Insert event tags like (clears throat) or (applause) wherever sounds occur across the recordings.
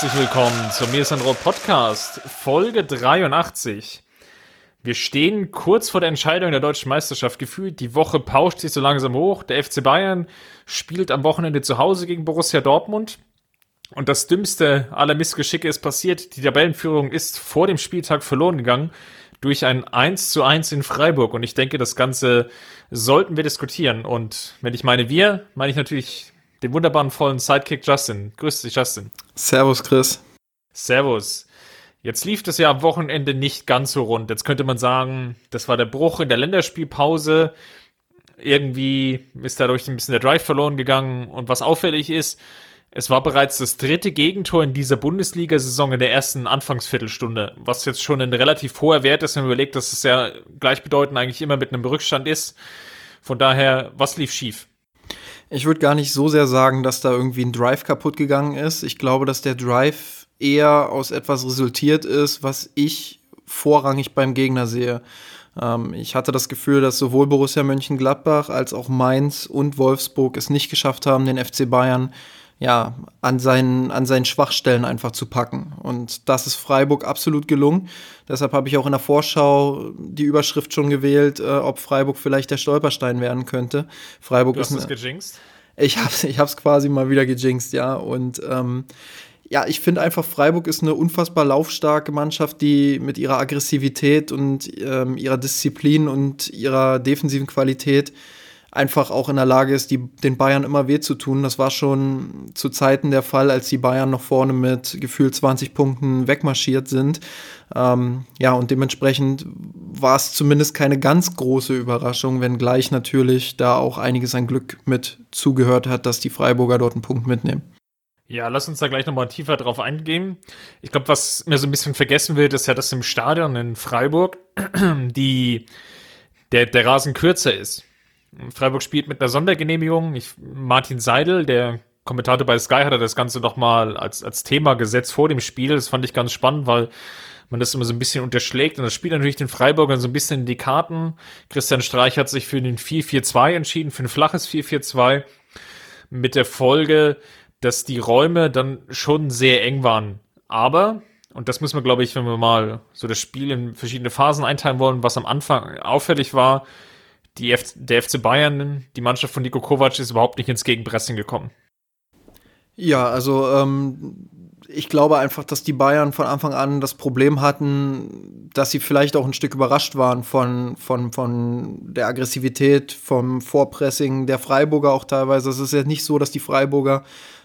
Herzlich willkommen zum Mir ist ein Rot Podcast, Folge 83. Wir stehen kurz vor der Entscheidung der deutschen Meisterschaft gefühlt. Die Woche pauscht sich so langsam hoch. Der FC Bayern spielt am Wochenende zu Hause gegen Borussia Dortmund. Und das dümmste aller Missgeschicke ist passiert. Die Tabellenführung ist vor dem Spieltag verloren gegangen durch ein 1 zu 1 in Freiburg. Und ich denke, das Ganze sollten wir diskutieren. Und wenn ich meine wir, meine ich natürlich den wunderbaren vollen Sidekick Justin. Grüß dich, Justin. Servus, Chris. Servus. Jetzt lief das ja am Wochenende nicht ganz so rund. Jetzt könnte man sagen, das war der Bruch in der Länderspielpause. Irgendwie ist dadurch ein bisschen der Drive verloren gegangen. Und was auffällig ist, es war bereits das dritte Gegentor in dieser Bundesliga-Saison in der ersten Anfangsviertelstunde, was jetzt schon ein relativ hoher Wert ist, wenn man überlegt, dass es ja gleichbedeutend eigentlich immer mit einem Rückstand ist. Von daher, was lief schief? Ich würde gar nicht so sehr sagen, dass da irgendwie ein Drive kaputt gegangen ist. Ich glaube, dass der Drive eher aus etwas resultiert ist, was ich vorrangig beim Gegner sehe. Ähm, ich hatte das Gefühl, dass sowohl Borussia Mönchengladbach als auch Mainz und Wolfsburg es nicht geschafft haben, den FC Bayern ja, an seinen, an seinen Schwachstellen einfach zu packen. Und das ist Freiburg absolut gelungen. Deshalb habe ich auch in der Vorschau die Überschrift schon gewählt, äh, ob Freiburg vielleicht der Stolperstein werden könnte. Freiburg du hast ist. es gejinxt? Ich habe es ich hab's quasi mal wieder gejinxt, ja. Und ähm, ja, ich finde einfach, Freiburg ist eine unfassbar laufstarke Mannschaft, die mit ihrer Aggressivität und ähm, ihrer Disziplin und ihrer defensiven Qualität einfach auch in der Lage ist, die, den Bayern immer weh zu tun. Das war schon zu Zeiten der Fall, als die Bayern noch vorne mit gefühlt 20 Punkten wegmarschiert sind. Ähm, ja, und dementsprechend war es zumindest keine ganz große Überraschung, wenngleich natürlich da auch einiges an Glück mit zugehört hat, dass die Freiburger dort einen Punkt mitnehmen. Ja, lass uns da gleich nochmal tiefer drauf eingehen. Ich glaube, was mir so ein bisschen vergessen wird, ist ja, dass im Stadion in Freiburg (clears throat) die, der, der Rasen kürzer ist. Freiburg spielt mit einer Sondergenehmigung. Ich, Martin Seidel, der Kommentator bei Sky, hatte das Ganze nochmal als, als Thema gesetzt vor dem Spiel. Das fand ich ganz spannend, weil man das immer so ein bisschen unterschlägt und das spielt natürlich den Freiburgern so ein bisschen in die Karten. Christian Streich hat sich für den 4-4-2 entschieden, für ein flaches 4-4-2 mit der Folge, dass die Räume dann schon sehr eng waren. Aber, und das müssen wir, glaube ich, wenn wir mal so das Spiel in verschiedene Phasen einteilen wollen, was am Anfang auffällig war, die F der FC Bayern, die Mannschaft von Niko Kovac ist überhaupt nicht ins Gegenpressing gekommen. Ja, also ähm, ich glaube einfach, dass die Bayern von Anfang an das Problem hatten, dass sie vielleicht auch ein Stück überrascht waren von, von, von der Aggressivität, vom Vorpressing der Freiburger auch teilweise. Es ist ja nicht so, dass die Freiburger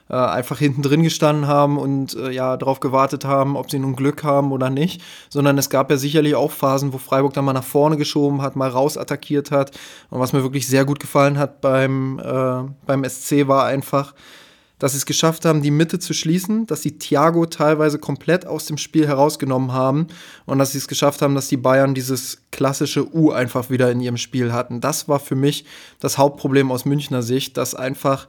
äh, einfach hinten drin gestanden haben und äh, ja darauf gewartet haben, ob sie nun Glück haben oder nicht, sondern es gab ja sicherlich auch Phasen, wo Freiburg dann mal nach vorne geschoben hat, mal raus attackiert hat. Und was mir wirklich sehr gut gefallen hat beim, äh, beim SC war einfach, dass sie es geschafft haben, die Mitte zu schließen, dass sie Thiago teilweise komplett aus dem Spiel herausgenommen haben und dass sie es geschafft haben, dass die Bayern dieses klassische U einfach wieder in ihrem Spiel hatten. Das war für mich das Hauptproblem aus Münchner Sicht, dass einfach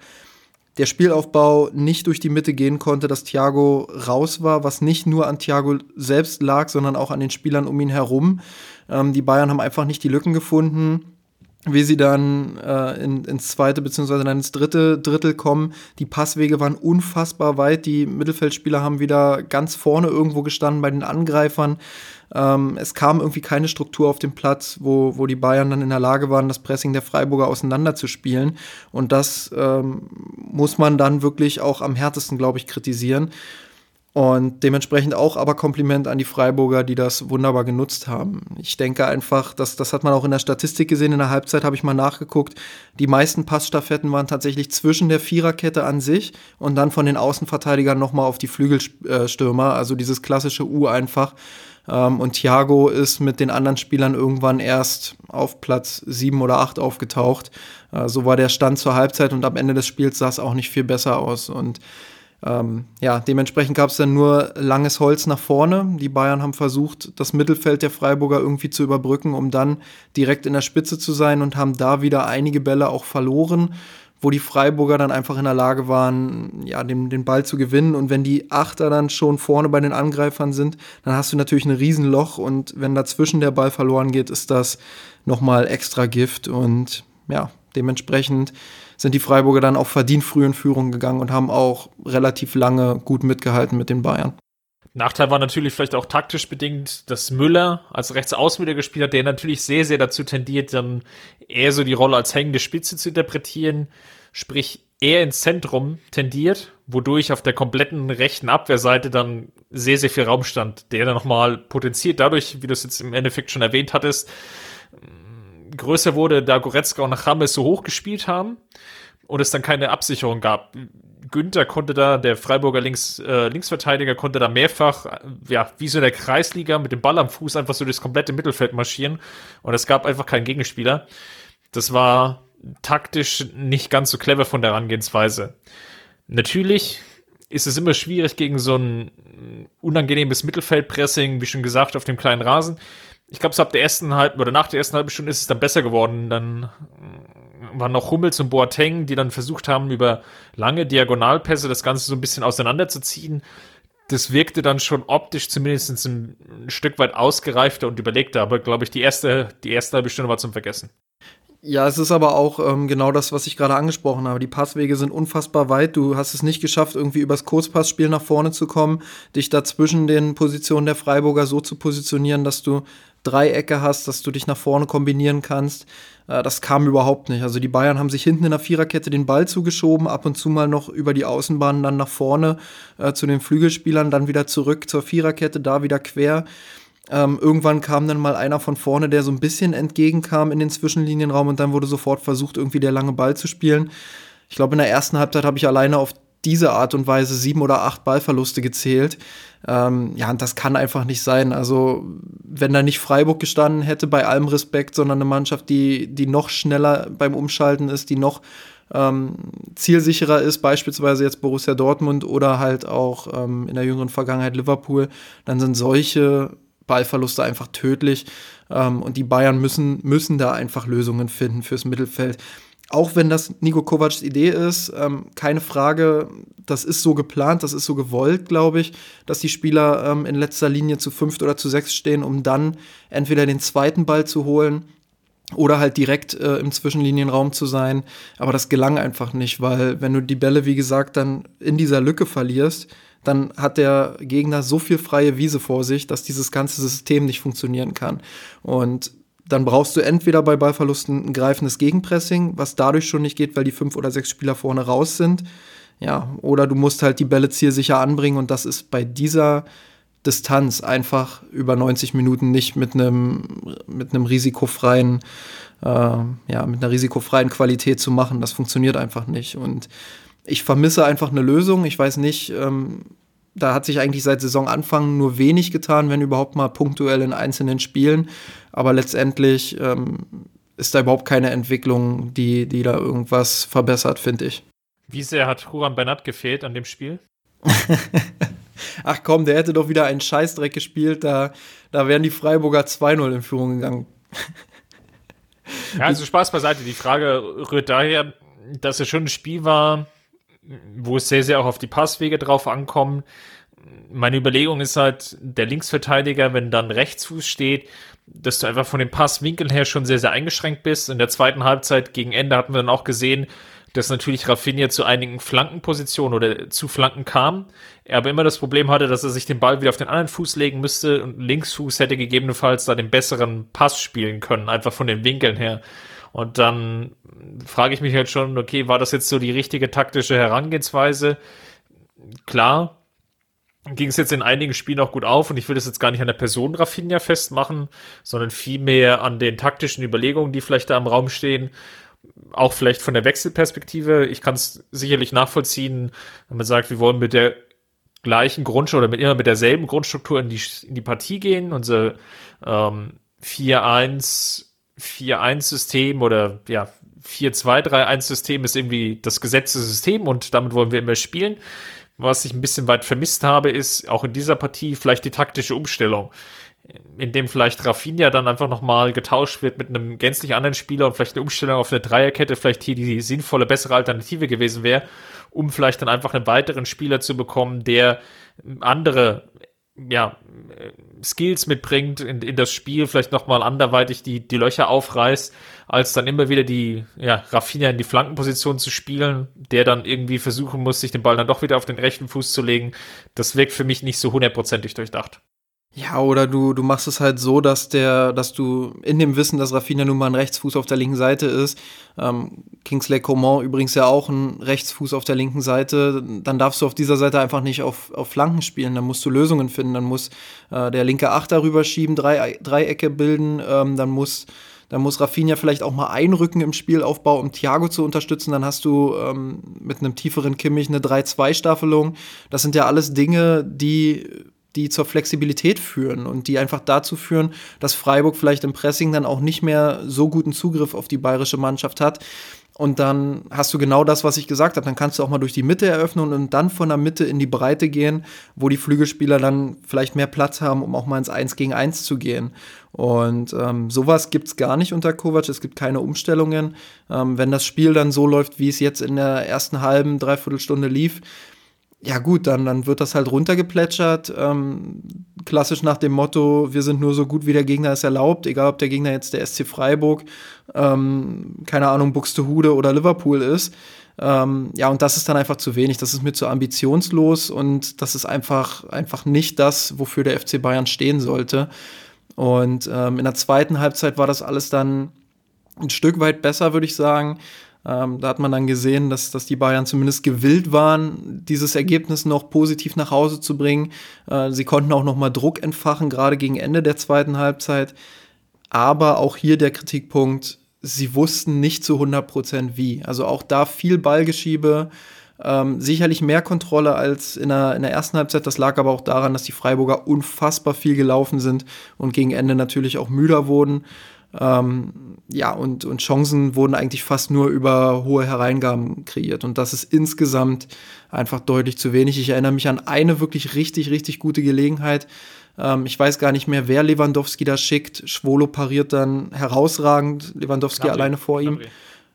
der Spielaufbau nicht durch die Mitte gehen konnte, dass Thiago raus war, was nicht nur an Thiago selbst lag, sondern auch an den Spielern um ihn herum. Ähm, die Bayern haben einfach nicht die Lücken gefunden wie sie dann äh, in, ins zweite beziehungsweise dann ins dritte Drittel kommen. Die Passwege waren unfassbar weit. Die Mittelfeldspieler haben wieder ganz vorne irgendwo gestanden bei den Angreifern. Ähm, es kam irgendwie keine Struktur auf dem Platz, wo, wo die Bayern dann in der Lage waren, das Pressing der Freiburger auseinanderzuspielen. Und das ähm, muss man dann wirklich auch am härtesten, glaube ich, kritisieren. Und dementsprechend auch aber Kompliment an die Freiburger, die das wunderbar genutzt haben. Ich denke einfach, dass, das hat man auch in der Statistik gesehen. In der Halbzeit habe ich mal nachgeguckt. Die meisten Passstaffetten waren tatsächlich zwischen der Viererkette an sich und dann von den Außenverteidigern nochmal auf die Flügelstürmer. Also dieses klassische U einfach. Ähm, und Thiago ist mit den anderen Spielern irgendwann erst auf Platz sieben oder acht aufgetaucht. Äh, so war der Stand zur Halbzeit und am Ende des Spiels sah es auch nicht viel besser aus. Und Ähm, ja, dementsprechend gab es dann nur langes Holz nach vorne. Die Bayern haben versucht, das Mittelfeld der Freiburger irgendwie zu überbrücken, um dann direkt in der Spitze zu sein und haben da wieder einige Bälle auch verloren, wo die Freiburger dann einfach in der Lage waren, ja, den, den Ball zu gewinnen. Und wenn die Achter dann schon vorne bei den Angreifern sind, dann hast du natürlich ein Riesenloch und wenn dazwischen der Ball verloren geht, ist das nochmal extra Gift und ja, dementsprechend sind die Freiburger dann auch verdient früh in Führung gegangen und haben auch relativ lange gut mitgehalten mit den Bayern. Nachteil war natürlich vielleicht auch taktisch bedingt, dass Müller als Rechtsaußen gespielt hat, der natürlich sehr, sehr dazu tendiert, dann eher so die Rolle als hängende Spitze zu interpretieren, sprich eher ins Zentrum tendiert, wodurch auf der kompletten rechten Abwehrseite dann sehr, sehr viel Raum stand, der dann nochmal potenziert dadurch, wie du es jetzt im Endeffekt schon erwähnt hattest, größer wurde, da Goretzka und Rames so hoch gespielt haben und es dann keine Absicherung gab. Günther konnte da, der Freiburger Links, äh, Linksverteidiger, konnte da mehrfach, äh, ja, wie so in der Kreisliga mit dem Ball am Fuß einfach so durchs komplette Mittelfeld marschieren und es gab einfach keinen Gegenspieler. Das war taktisch nicht ganz so clever von der Herangehensweise. Natürlich ist es immer schwierig gegen so ein unangenehmes Mittelfeldpressing, wie schon gesagt, auf dem kleinen Rasen ich glaube, so ab der ersten halben oder nach der ersten halben Stunde ist es dann besser geworden. Dann waren noch Hummels und Boateng, die dann versucht haben, über lange Diagonalpässe das Ganze so ein bisschen auseinanderzuziehen. Das wirkte dann schon optisch zumindest ein, Stück weit ausgereifter und überlegter, aber glaube ich, die erste, die erste halbe Stunde war zum Vergessen. Ja, es ist aber auch ähm, genau das, was ich gerade angesprochen habe. Die Passwege sind unfassbar weit. Du hast es nicht geschafft, irgendwie übers Kurzpassspiel nach vorne zu kommen, dich da zwischen den Positionen der Freiburger so zu positionieren, dass du Dreiecke hast, dass du dich nach vorne kombinieren kannst. Äh, das kam überhaupt nicht. Also die Bayern haben sich hinten in der Viererkette den Ball zugeschoben, ab und zu mal noch über die Außenbahn dann nach vorne äh, zu den Flügelspielern, dann wieder zurück zur Viererkette, da wieder quer. Ähm, irgendwann kam dann mal einer von vorne, der so ein bisschen entgegenkam in den Zwischenlinienraum und dann wurde sofort versucht, irgendwie der lange Ball zu spielen. Ich glaube, in der ersten Halbzeit habe ich alleine auf diese Art und Weise sieben oder acht Ballverluste gezählt. Ähm, ja, und das kann einfach nicht sein. Also, wenn da nicht Freiburg gestanden hätte, bei allem Respekt, sondern eine Mannschaft, die, die noch schneller beim Umschalten ist, die noch ähm, zielsicherer ist, beispielsweise jetzt Borussia Dortmund oder halt auch ähm, in der jüngeren Vergangenheit Liverpool, dann sind solche Ballverluste einfach tödlich. Ähm, und die Bayern müssen, müssen da einfach Lösungen finden fürs Mittelfeld auch wenn das Nico Kovacs Idee ist, ähm, keine Frage, das ist so geplant, das ist so gewollt, glaube ich, dass die Spieler ähm, in letzter Linie zu fünft oder zu sechs stehen, um dann entweder den zweiten Ball zu holen oder halt direkt äh, im Zwischenlinienraum zu sein. Aber das gelang einfach nicht, weil wenn du die Bälle, wie gesagt, dann in dieser Lücke verlierst, dann hat der Gegner so viel freie Wiese vor sich, dass dieses ganze System nicht funktionieren kann. Und dann brauchst du entweder bei Ballverlusten ein greifendes Gegenpressing, was dadurch schon nicht geht, weil die fünf oder sechs Spieler vorne raus sind. Ja, oder du musst halt die Bälle zielsicher anbringen und das ist bei dieser Distanz einfach über 90 Minuten nicht mit einem mit einem risikofreien äh, ja mit einer risikofreien Qualität zu machen. Das funktioniert einfach nicht und ich vermisse einfach eine Lösung. Ich weiß nicht, ähm, da hat sich eigentlich seit Saisonanfang nur wenig getan, wenn überhaupt mal punktuell in einzelnen Spielen. Aber letztendlich ähm, ist da überhaupt keine Entwicklung, die, die da irgendwas verbessert, finde ich. Wie sehr hat Huran Bernat gefehlt an dem Spiel? (laughs) Ach komm, der hätte doch wieder einen Scheißdreck gespielt, da, da wären die Freiburger 2-0 in Führung gegangen. ja, also Spaß beiseite. Die Frage rührt daher, dass es schon ein Spiel war, wo es sehr, sehr auch auf die Passwege drauf ankommt. Meine Überlegung ist halt, der Linksverteidiger, wenn dann Rechtsfuß steht, dass du einfach von den Passwinkeln her schon sehr, sehr eingeschränkt bist. In der zweiten Halbzeit gegen Ende hatten wir dann auch gesehen, dass natürlich Rafinha zu einigen Flankenpositionen oder zu Flanken kam. Er aber immer das Problem hatte, dass er sich den Ball wieder auf den anderen Fuß legen müsste und Linksfuß hätte gegebenenfalls da den besseren Pass spielen können, einfach von den Winkeln her. Und dann frage ich mich halt schon, okay, war das jetzt so die richtige taktische Herangehensweise? Klar, ging es jetzt in einigen Spielen auch gut auf und ich will das jetzt gar nicht an der Person Rafinha festmachen, sondern vielmehr an den taktischen Überlegungen, die vielleicht da im Raum stehen. Auch vielleicht von der Wechselperspektive. Ich kann es sicherlich nachvollziehen, wenn man sagt, wir wollen mit der gleichen Grundstruktur oder mit immer mit derselben Grundstruktur in die, in die Partie gehen. Unser ähm, 4-1 4-1-System oder ja, 4-2-3-1-System ist irgendwie das gesetzte System und damit wollen wir immer spielen. was ich ein bisschen weit vermisst habe, ist auch in dieser Partie vielleicht die taktische Umstellung in dem vielleicht Rafinha dann einfach nochmal getauscht wird mit einem gänzlich anderen Spieler und vielleicht eine Umstellung auf eine Dreierkette vielleicht hier die sinnvolle, bessere Alternative gewesen wäre, um vielleicht dann einfach einen weiteren Spieler zu bekommen, der andere ja, Skills mitbringt in, in das Spiel, vielleicht nochmal anderweitig die, die Löcher aufreißt, als dann immer wieder die, ja, Rafinha in die Flankenposition zu spielen, der dann irgendwie versuchen muss, sich den Ball dann doch wieder auf den rechten Fuß zu legen. Das wirkt für mich nicht so hundertprozentig durchdacht. Ja, oder du, du machst es halt so, dass der, dass du in dem Wissen, dass Rafinha nun mal ein Rechtsfuß auf der linken Seite ist, ähm, Kingsley Coman übrigens ja auch ein Rechtsfuß auf der linken Seite, dann darfst du auf dieser Seite einfach nicht auf, auf Flanken spielen, dann musst du Lösungen finden, dann muss äh, der linke Achter rüberschieben, drei, Dreiecke bilden, ähm, dann muss dann muss Rafinha vielleicht auch mal einrücken im Spielaufbau, um Thiago zu unterstützen. Dann hast du ähm, mit einem tieferen Kimmich eine 3-2-Staffelung. Das sind ja alles Dinge, die die zur Flexibilität führen und die einfach dazu führen, dass Freiburg vielleicht im Pressing dann auch nicht mehr so guten Zugriff auf die bayerische Mannschaft hat. Und dann hast du genau das, was ich gesagt habe. Dann kannst du auch mal durch die Mitte eröffnen und dann von der Mitte in die Breite gehen, wo die Flügelspieler dann vielleicht mehr Platz haben, um auch mal ins 1 gegen 1 zu gehen. Und ähm, sowas gibt es gar nicht unter Kovac. Es gibt keine Umstellungen. Ähm, wenn das Spiel dann so läuft, wie es jetzt in der ersten halben, dreiviertel Stunde lief, ja gut, dann, dann wird das halt runtergeplätschert. Ähm, klassisch nach dem Motto, wir sind nur so gut, wie der Gegner es erlaubt, egal ob der Gegner jetzt der SC Freiburg, ähm, keine Ahnung, Buxtehude oder Liverpool ist. Ähm, ja, und das ist dann einfach zu wenig. Das ist mir zu ambitionslos und das ist einfach, einfach nicht das, wofür der FC Bayern stehen sollte. Und ähm, in der zweiten Halbzeit war das alles dann ein Stück weit besser, würde ich sagen. Ähm, da hat man dann gesehen, dass, dass die Bayern zumindest gewillt waren, dieses Ergebnis noch positiv nach Hause zu bringen. Äh, sie konnten auch noch mal Druck entfachen, gerade gegen Ende der zweiten Halbzeit. Aber auch hier der Kritikpunkt, sie wussten nicht zu 100 Prozent wie. Also auch da viel Ballgeschiebe, ähm, sicherlich mehr Kontrolle als in der, in der ersten Halbzeit. Das lag aber auch daran, dass die Freiburger unfassbar viel gelaufen sind und gegen Ende natürlich auch müder wurden. Ähm, ja, und, und Chancen wurden eigentlich fast nur über hohe Hereingaben kreiert. Und das ist insgesamt einfach deutlich zu wenig. Ich erinnere mich an eine wirklich richtig, richtig gute Gelegenheit. Ähm, ich weiß gar nicht mehr, wer Lewandowski da schickt. Schwolo pariert dann herausragend. Lewandowski Nabri. alleine vor ihm. Nabri.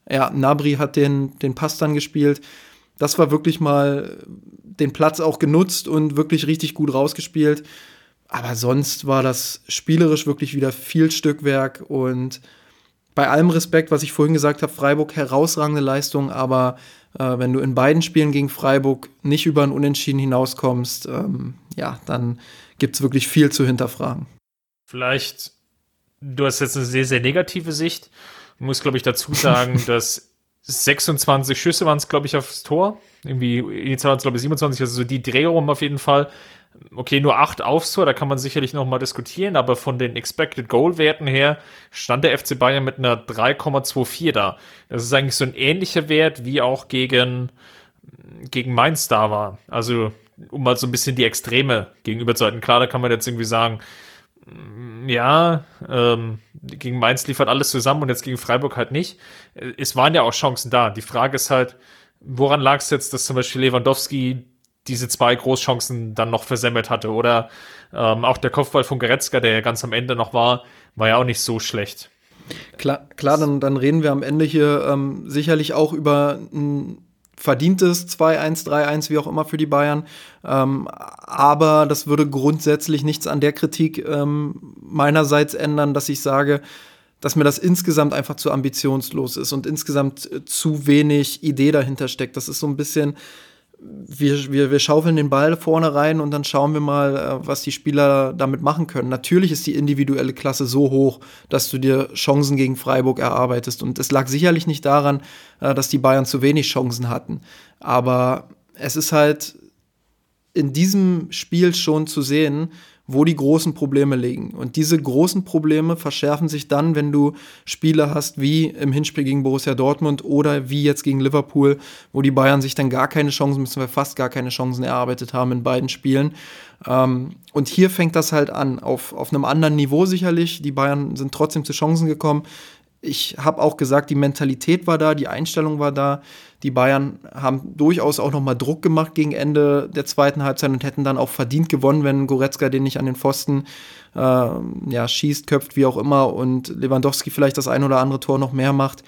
Ja, Nabri hat den, den Pass dann gespielt. Das war wirklich mal den Platz auch genutzt und wirklich richtig gut rausgespielt. Aber sonst war das spielerisch wirklich wieder viel Stückwerk und bei allem Respekt, was ich vorhin gesagt habe, Freiburg herausragende Leistung, aber äh, wenn du in beiden Spielen gegen Freiburg nicht über ein Unentschieden hinauskommst, ähm, ja, dann gibt es wirklich viel zu hinterfragen. Vielleicht, du hast jetzt eine sehr, sehr negative Sicht. Ich muss, glaube ich, dazu sagen, (laughs) dass 26 Schüsse waren es, glaube ich, aufs Tor. Irgendwie, initial waren es, glaube ich, 27, also so die Drehung auf jeden Fall okay, nur acht aufs Tor, da kann man sicherlich noch mal diskutieren, aber von den Expected Goal Werten her stand der FC Bayern mit einer 3,24 da. Das ist eigentlich so ein ähnlicher Wert wie auch gegen gegen Mainz da war. Also um mal so ein bisschen die Extreme gegenüberzuhalten. Klar, da kann man jetzt irgendwie sagen, mm, ja, ähm, gegen Mainz liefert alles zusammen und jetzt gegen Freiburg halt nicht. Es waren ja auch Chancen da. Die Frage ist halt, woran lag es jetzt, dass zum Beispiel Lewandowski diese zwei Großchancen dann noch versemmelt hatte. Oder ähm, auch der Kopfball von Goretzka, der ja ganz am Ende noch war, war ja auch nicht so schlecht. Klar, klar dann, dann reden wir am Ende hier ähm, sicherlich auch über ein verdientes 2-1, 3-1, wie auch immer für die Bayern. Ähm, aber das würde grundsätzlich nichts an der Kritik ähm, meinerseits ändern, dass ich sage, dass mir das insgesamt einfach zu ambitionslos ist und insgesamt äh, zu wenig Idee dahinter steckt. Das ist so ein bisschen wir, wir, wir schaufeln den Ball vorne rein und dann schauen wir mal, äh, was die Spieler damit machen können. Natürlich ist die individuelle Klasse so hoch, dass du dir Chancen gegen Freiburg erarbeitest. Und es lag sicherlich nicht daran, äh, dass die Bayern zu wenig Chancen hatten. Aber es ist halt in diesem Spiel schon zu sehen, wo die großen Probleme liegen. Und diese großen Probleme verschärfen sich dann, wenn du Spiele hast wie im Hinspiel gegen Borussia Dortmund oder wie jetzt gegen Liverpool, wo die Bayern sich dann gar keine Chancen, müssen wir fast gar keine Chancen erarbeitet haben in beiden Spielen. Ähm, und hier fängt das halt an, auf, auf einem anderen Niveau sicherlich. Die Bayern sind trotzdem zu Chancen gekommen. Ich habe auch gesagt, die Mentalität war da, die Einstellung war da. Die Bayern haben durchaus auch noch mal Druck gemacht gegen Ende der zweiten Halbzeit und hätten dann auch verdient gewonnen, wenn Goretzka den nicht an den Pfosten äh, ja, schießt, köpft, wie auch immer und Lewandowski vielleicht das ein oder andere Tor noch mehr macht.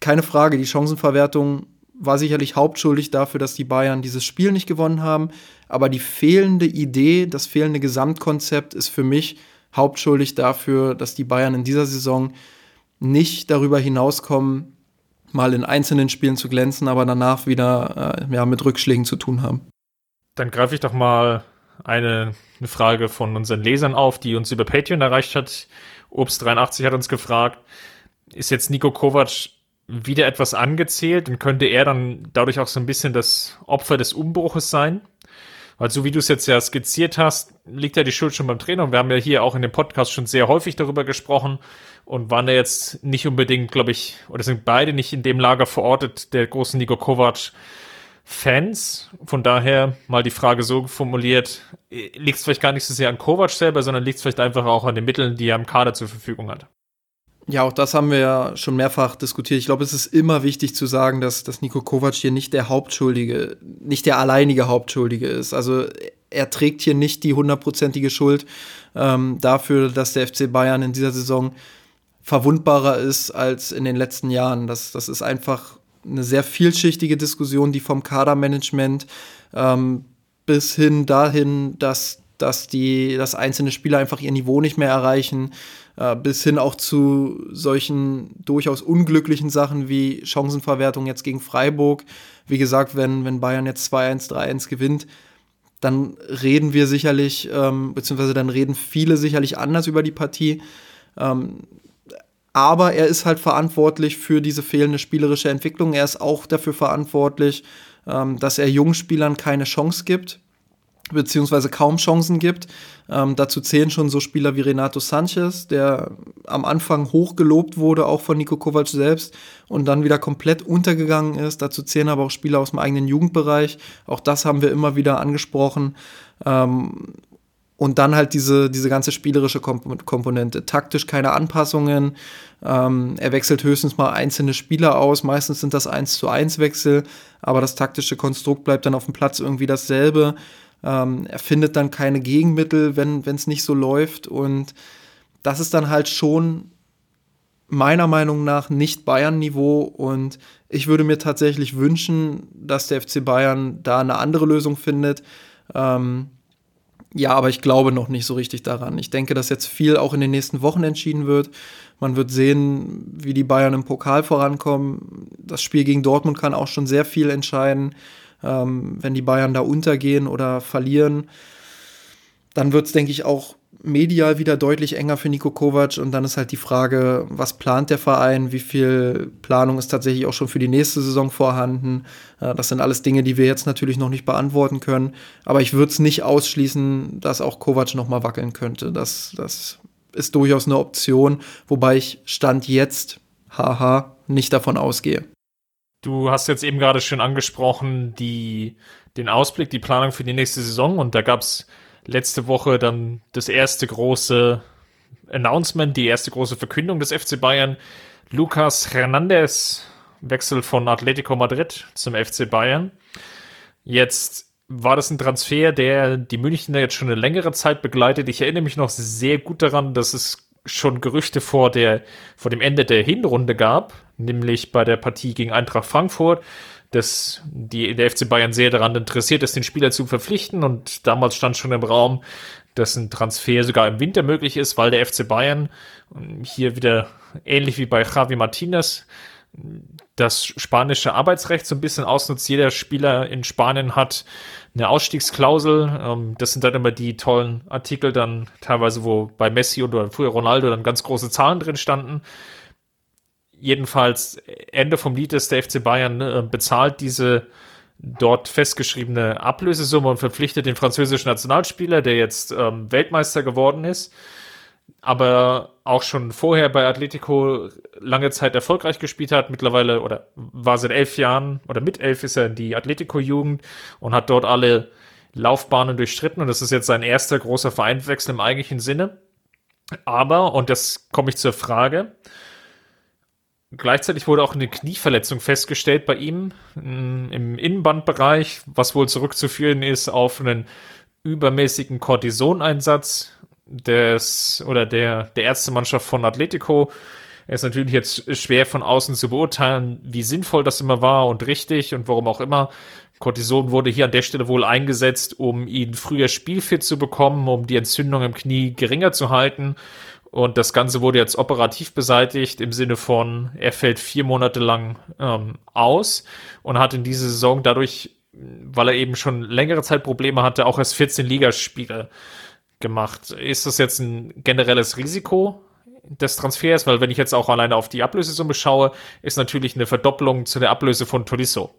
Keine Frage, die Chancenverwertung war sicherlich hauptschuldig dafür, dass die Bayern dieses Spiel nicht gewonnen haben. Aber die fehlende Idee, das fehlende Gesamtkonzept ist für mich hauptschuldig dafür, dass die Bayern in dieser Saison nicht darüber hinauskommen, mal in einzelnen Spielen zu glänzen, aber danach wieder äh, ja, mit Rückschlägen zu tun haben. Dann greife ich doch mal eine, eine Frage von unseren Lesern auf, die uns über Patreon erreicht hat. Obst83 hat uns gefragt, ist jetzt Nico Kovac wieder etwas angezählt und könnte er dann dadurch auch so ein bisschen das Opfer des Umbruches sein? Weil so wie du es jetzt ja skizziert hast, liegt ja die Schuld schon beim Trainer. Und wir haben ja hier auch in dem Podcast schon sehr häufig darüber gesprochen und waren ja jetzt nicht unbedingt, glaube ich, oder sind beide nicht in dem Lager verortet, der großen Nico Kovac Fans. Von daher mal die Frage so formuliert, liegt es vielleicht gar nicht so sehr an Kovac selber, sondern liegt es vielleicht einfach auch an den Mitteln, die er im Kader zur Verfügung hat. Ja, auch das haben wir ja schon mehrfach diskutiert. Ich glaube, es ist immer wichtig zu sagen, dass, dass Nico Kovac hier nicht der Hauptschuldige, nicht der alleinige Hauptschuldige ist. Also er trägt hier nicht die hundertprozentige Schuld ähm, dafür, dass der FC Bayern in dieser Saison verwundbarer ist als in den letzten Jahren. Das, das ist einfach eine sehr vielschichtige Diskussion, die vom Kadermanagement ähm, bis hin dahin, dass, dass die, dass einzelne Spieler einfach ihr Niveau nicht mehr erreichen, äh, bis hin auch zu solchen durchaus unglücklichen Sachen wie Chancenverwertung jetzt gegen Freiburg. Wie gesagt, wenn, wenn Bayern jetzt 2-1, 3-1 gewinnt, dann reden wir sicherlich, ähm, beziehungsweise dann reden viele sicherlich anders über die Partie. Ähm, aber er ist halt verantwortlich für diese fehlende spielerische Entwicklung. Er ist auch dafür verantwortlich, ähm, dass er Jungspielern keine Chance gibt beziehungsweise kaum Chancen gibt. Ähm, dazu zählen schon so Spieler wie Renato Sanchez, der am Anfang hoch gelobt wurde, auch von Nico Kovac selbst, und dann wieder komplett untergegangen ist. Dazu zählen aber auch Spieler aus dem eigenen Jugendbereich. Auch das haben wir immer wieder angesprochen. Ähm, und dann halt diese, diese ganze spielerische Komp Komponente. Taktisch keine Anpassungen. Ähm, er wechselt höchstens mal einzelne Spieler aus. Meistens sind das 1 zu 1 Wechsel, aber das taktische Konstrukt bleibt dann auf dem Platz irgendwie dasselbe. Ähm, er findet dann keine Gegenmittel, wenn es nicht so läuft. Und das ist dann halt schon meiner Meinung nach nicht Bayern-Niveau. Und ich würde mir tatsächlich wünschen, dass der FC Bayern da eine andere Lösung findet. Ähm, ja, aber ich glaube noch nicht so richtig daran. Ich denke, dass jetzt viel auch in den nächsten Wochen entschieden wird. Man wird sehen, wie die Bayern im Pokal vorankommen. Das Spiel gegen Dortmund kann auch schon sehr viel entscheiden ähm, wenn die Bayern da untergehen oder verlieren, dann wird es, denke ich, auch medial wieder deutlich enger für Nico Kovac und dann ist halt die Frage, was plant der Verein, wie viel Planung ist tatsächlich auch schon für die nächste Saison vorhanden. Äh, das sind alles Dinge, die wir jetzt natürlich noch nicht beantworten können, aber ich würde es nicht ausschließen, dass auch Kovac noch mal wackeln könnte. Das, das ist durchaus eine Option, wobei ich Stand jetzt, haha, nicht davon ausgehe. Du hast jetzt eben gerade schon angesprochen, die, den Ausblick, die Planung für die nächste Saison und da gab es letzte Woche dann das erste große Announcement, die erste große Verkündung des FC Bayern. Lucas Hernandez, Wechsel von Atletico Madrid zum FC Bayern. Jetzt war das ein Transfer, der die Münchner jetzt schon eine längere Zeit begleitet. Ich erinnere mich noch sehr gut daran, dass es schon Gerüchte vor, der, vor dem Ende der Hinrunde gab, nämlich bei der Partie gegen Eintracht Frankfurt, dass die, der FC Bayern sehr daran interessiert ist, den Spieler zu verpflichten. Und damals stand schon im Raum, dass ein Transfer sogar im Winter möglich ist, weil der FC Bayern hier wieder ähnlich wie bei Javi Martinez das spanische Arbeitsrecht so ein bisschen ausnutzt. Jeder Spieler in Spanien hat eine Ausstiegsklausel. Ähm, das sind dann immer die tollen Artikel dann teilweise, wo bei Messi oder früher Ronaldo dann ganz große Zahlen drin standen. Jedenfalls Ende vom Lied ist der FC Bayern äh, bezahlt diese dort festgeschriebene Ablösesumme und verpflichtet den französischen Nationalspieler, der jetzt ähm, Weltmeister geworden ist aber auch schon vorher bei Atletico lange Zeit erfolgreich gespielt hat. Mittlerweile oder war seit elf Jahren oder mit elf ist er in die Atletico-Jugend und hat dort alle Laufbahnen durchstritten und das ist jetzt sein erster großer Vereinswechsel im eigentlichen Sinne. Aber, und das komme ich zur Frage, Gleichzeitig wurde auch eine Knieverletzung festgestellt bei ihm im Innenbandbereich, was wohl zurückzuführen ist auf einen übermäßigen Cortisoneinsatz des oder der, der Ärztemannschaft von Atletico. Ist natürlich jetzt schwer von außen zu beurteilen, wie sinnvoll das immer war und richtig und warum auch immer. Cortison wurde hier an der Stelle wohl eingesetzt, um ihn früher spielfit zu bekommen, um die Entzündung im Knie geringer zu halten. Und das Ganze wurde jetzt operativ beseitigt im Sinne von, er fällt vier Monate lang ähm, aus und hat in dieser Saison dadurch, weil er eben schon längere Zeit Probleme hatte, auch erst 14 Ligaspiele gemacht. Ist das jetzt ein generelles Risiko des Transfers? Weil wenn ich jetzt auch alleine auf die Ablösesumme schaue, ist natürlich eine Verdopplung zu der Ablöse von Tolisso.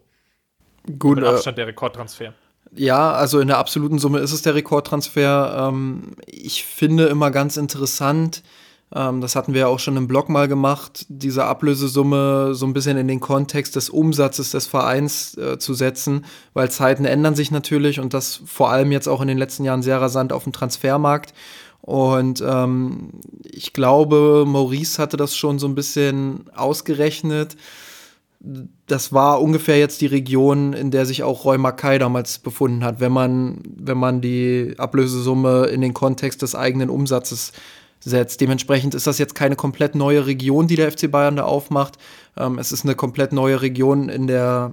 Gut. Mit äh, Abstand der Rekordtransfer. Ja, also in der absoluten Summe ist es der Rekordtransfer. Ähm, ich finde immer ganz interessant, ähm, das hatten wir ja auch schon im Blog mal gemacht, diese Ablösesumme so ein bisschen in den Kontext des Umsatzes des Vereins äh, zu setzen, weil Zeiten ändern sich natürlich und das vor allem jetzt auch in den letzten Jahren sehr rasant auf dem Transfermarkt. Und ähm, ich glaube, Maurice hatte das schon so ein bisschen ausgerechnet das war ungefähr jetzt die Region, in der sich auch Roy Mackay damals befunden hat, wenn man, wenn man die Ablösesumme in den Kontext des eigenen Umsatzes setzt. Dementsprechend ist das jetzt keine komplett neue Region, die der FC Bayern da aufmacht. Ähm, es ist eine komplett neue Region, in der,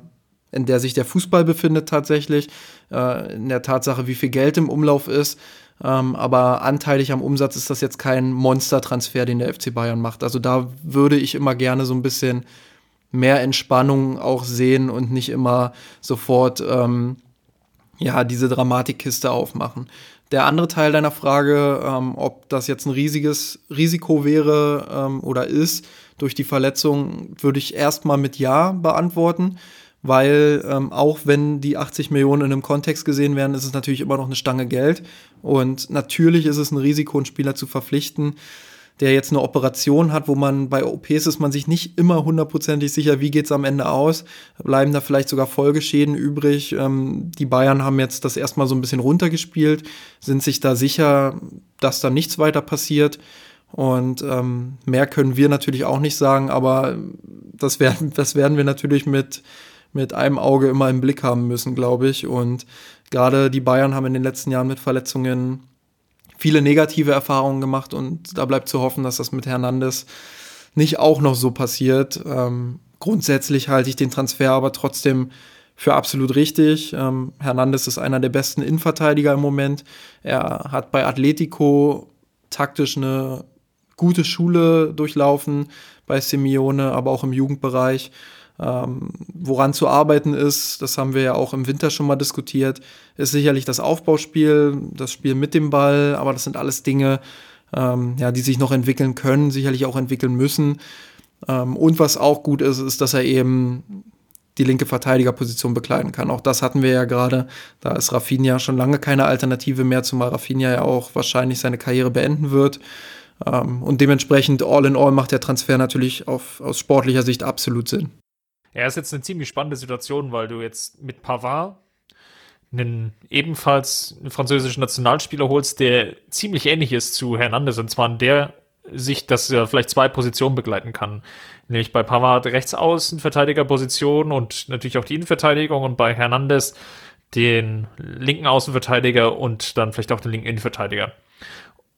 in der sich der Fußball befindet tatsächlich, äh, in der Tatsache, wie viel Geld im Umlauf ist. Ähm, aber anteilig am Umsatz ist das jetzt kein Monstertransfer, den der FC Bayern macht. Also da würde ich immer gerne so ein bisschen mehr Entspannung auch sehen und nicht immer sofort ähm, ja diese Dramatikkiste aufmachen. Der andere Teil deiner Frage, ähm, ob das jetzt ein riesiges Risiko wäre ähm, oder ist durch die Verletzung, würde ich erstmal mit Ja beantworten, weil ähm, auch wenn die 80 Millionen in einem Kontext gesehen werden, ist es natürlich immer noch eine Stange Geld. Und natürlich ist es ein Risiko, einen Spieler zu verpflichten, der jetzt eine Operation hat, wo man bei OPs ist man sich nicht immer hundertprozentig sicher, wie geht's am Ende aus. Bleiben da vielleicht sogar Folgeschäden übrig. Ähm, die Bayern haben jetzt das erstmal so ein bisschen runtergespielt, sind sich da sicher, dass da nichts weiter passiert. Und ähm, mehr können wir natürlich auch nicht sagen, aber das werden, (laughs) das werden wir natürlich mit, mit einem Auge immer im Blick haben müssen, glaube ich. Und gerade die Bayern haben in den letzten Jahren mit Verletzungen viele negative Erfahrungen gemacht und da bleibt zu hoffen, dass das mit Hernandez nicht auch noch so passiert. Ähm, grundsätzlich halte ich den Transfer aber trotzdem für absolut richtig. Ähm, Hernandez ist einer der besten Innenverteidiger im Moment. Er hat bei Atletico taktisch eine gute Schule durchlaufen, bei Simeone, aber auch im Jugendbereich. Ähm, woran zu arbeiten ist, das haben wir ja auch im Winter schon mal diskutiert, ist sicherlich das Aufbauspiel, das Spiel mit dem Ball, aber das sind alles Dinge, ähm, ja, die sich noch entwickeln können, sicherlich auch entwickeln müssen. Ähm, und was auch gut ist, ist, dass er eben die linke Verteidigerposition bekleiden kann. Auch das hatten wir ja gerade. Da ist Rafinha schon lange keine Alternative mehr, zumal Rafinha ja auch wahrscheinlich seine Karriere beenden wird. Ähm, und dementsprechend all in all macht der Transfer natürlich auf, aus sportlicher Sicht absolut Sinn. Ja, ist jetzt eine ziemlich spannende Situation, weil du jetzt mit Pavard einen ebenfalls einen französischen Nationalspieler holst, der ziemlich ähnlich ist zu Hernandez. Und zwar in der Sicht, dass er vielleicht zwei Positionen begleiten kann. Nämlich bei Pavard rechts außen Verteidigerposition und natürlich auch die Innenverteidigung. Und bei Hernandez den linken Außenverteidiger und dann vielleicht auch den linken Innenverteidiger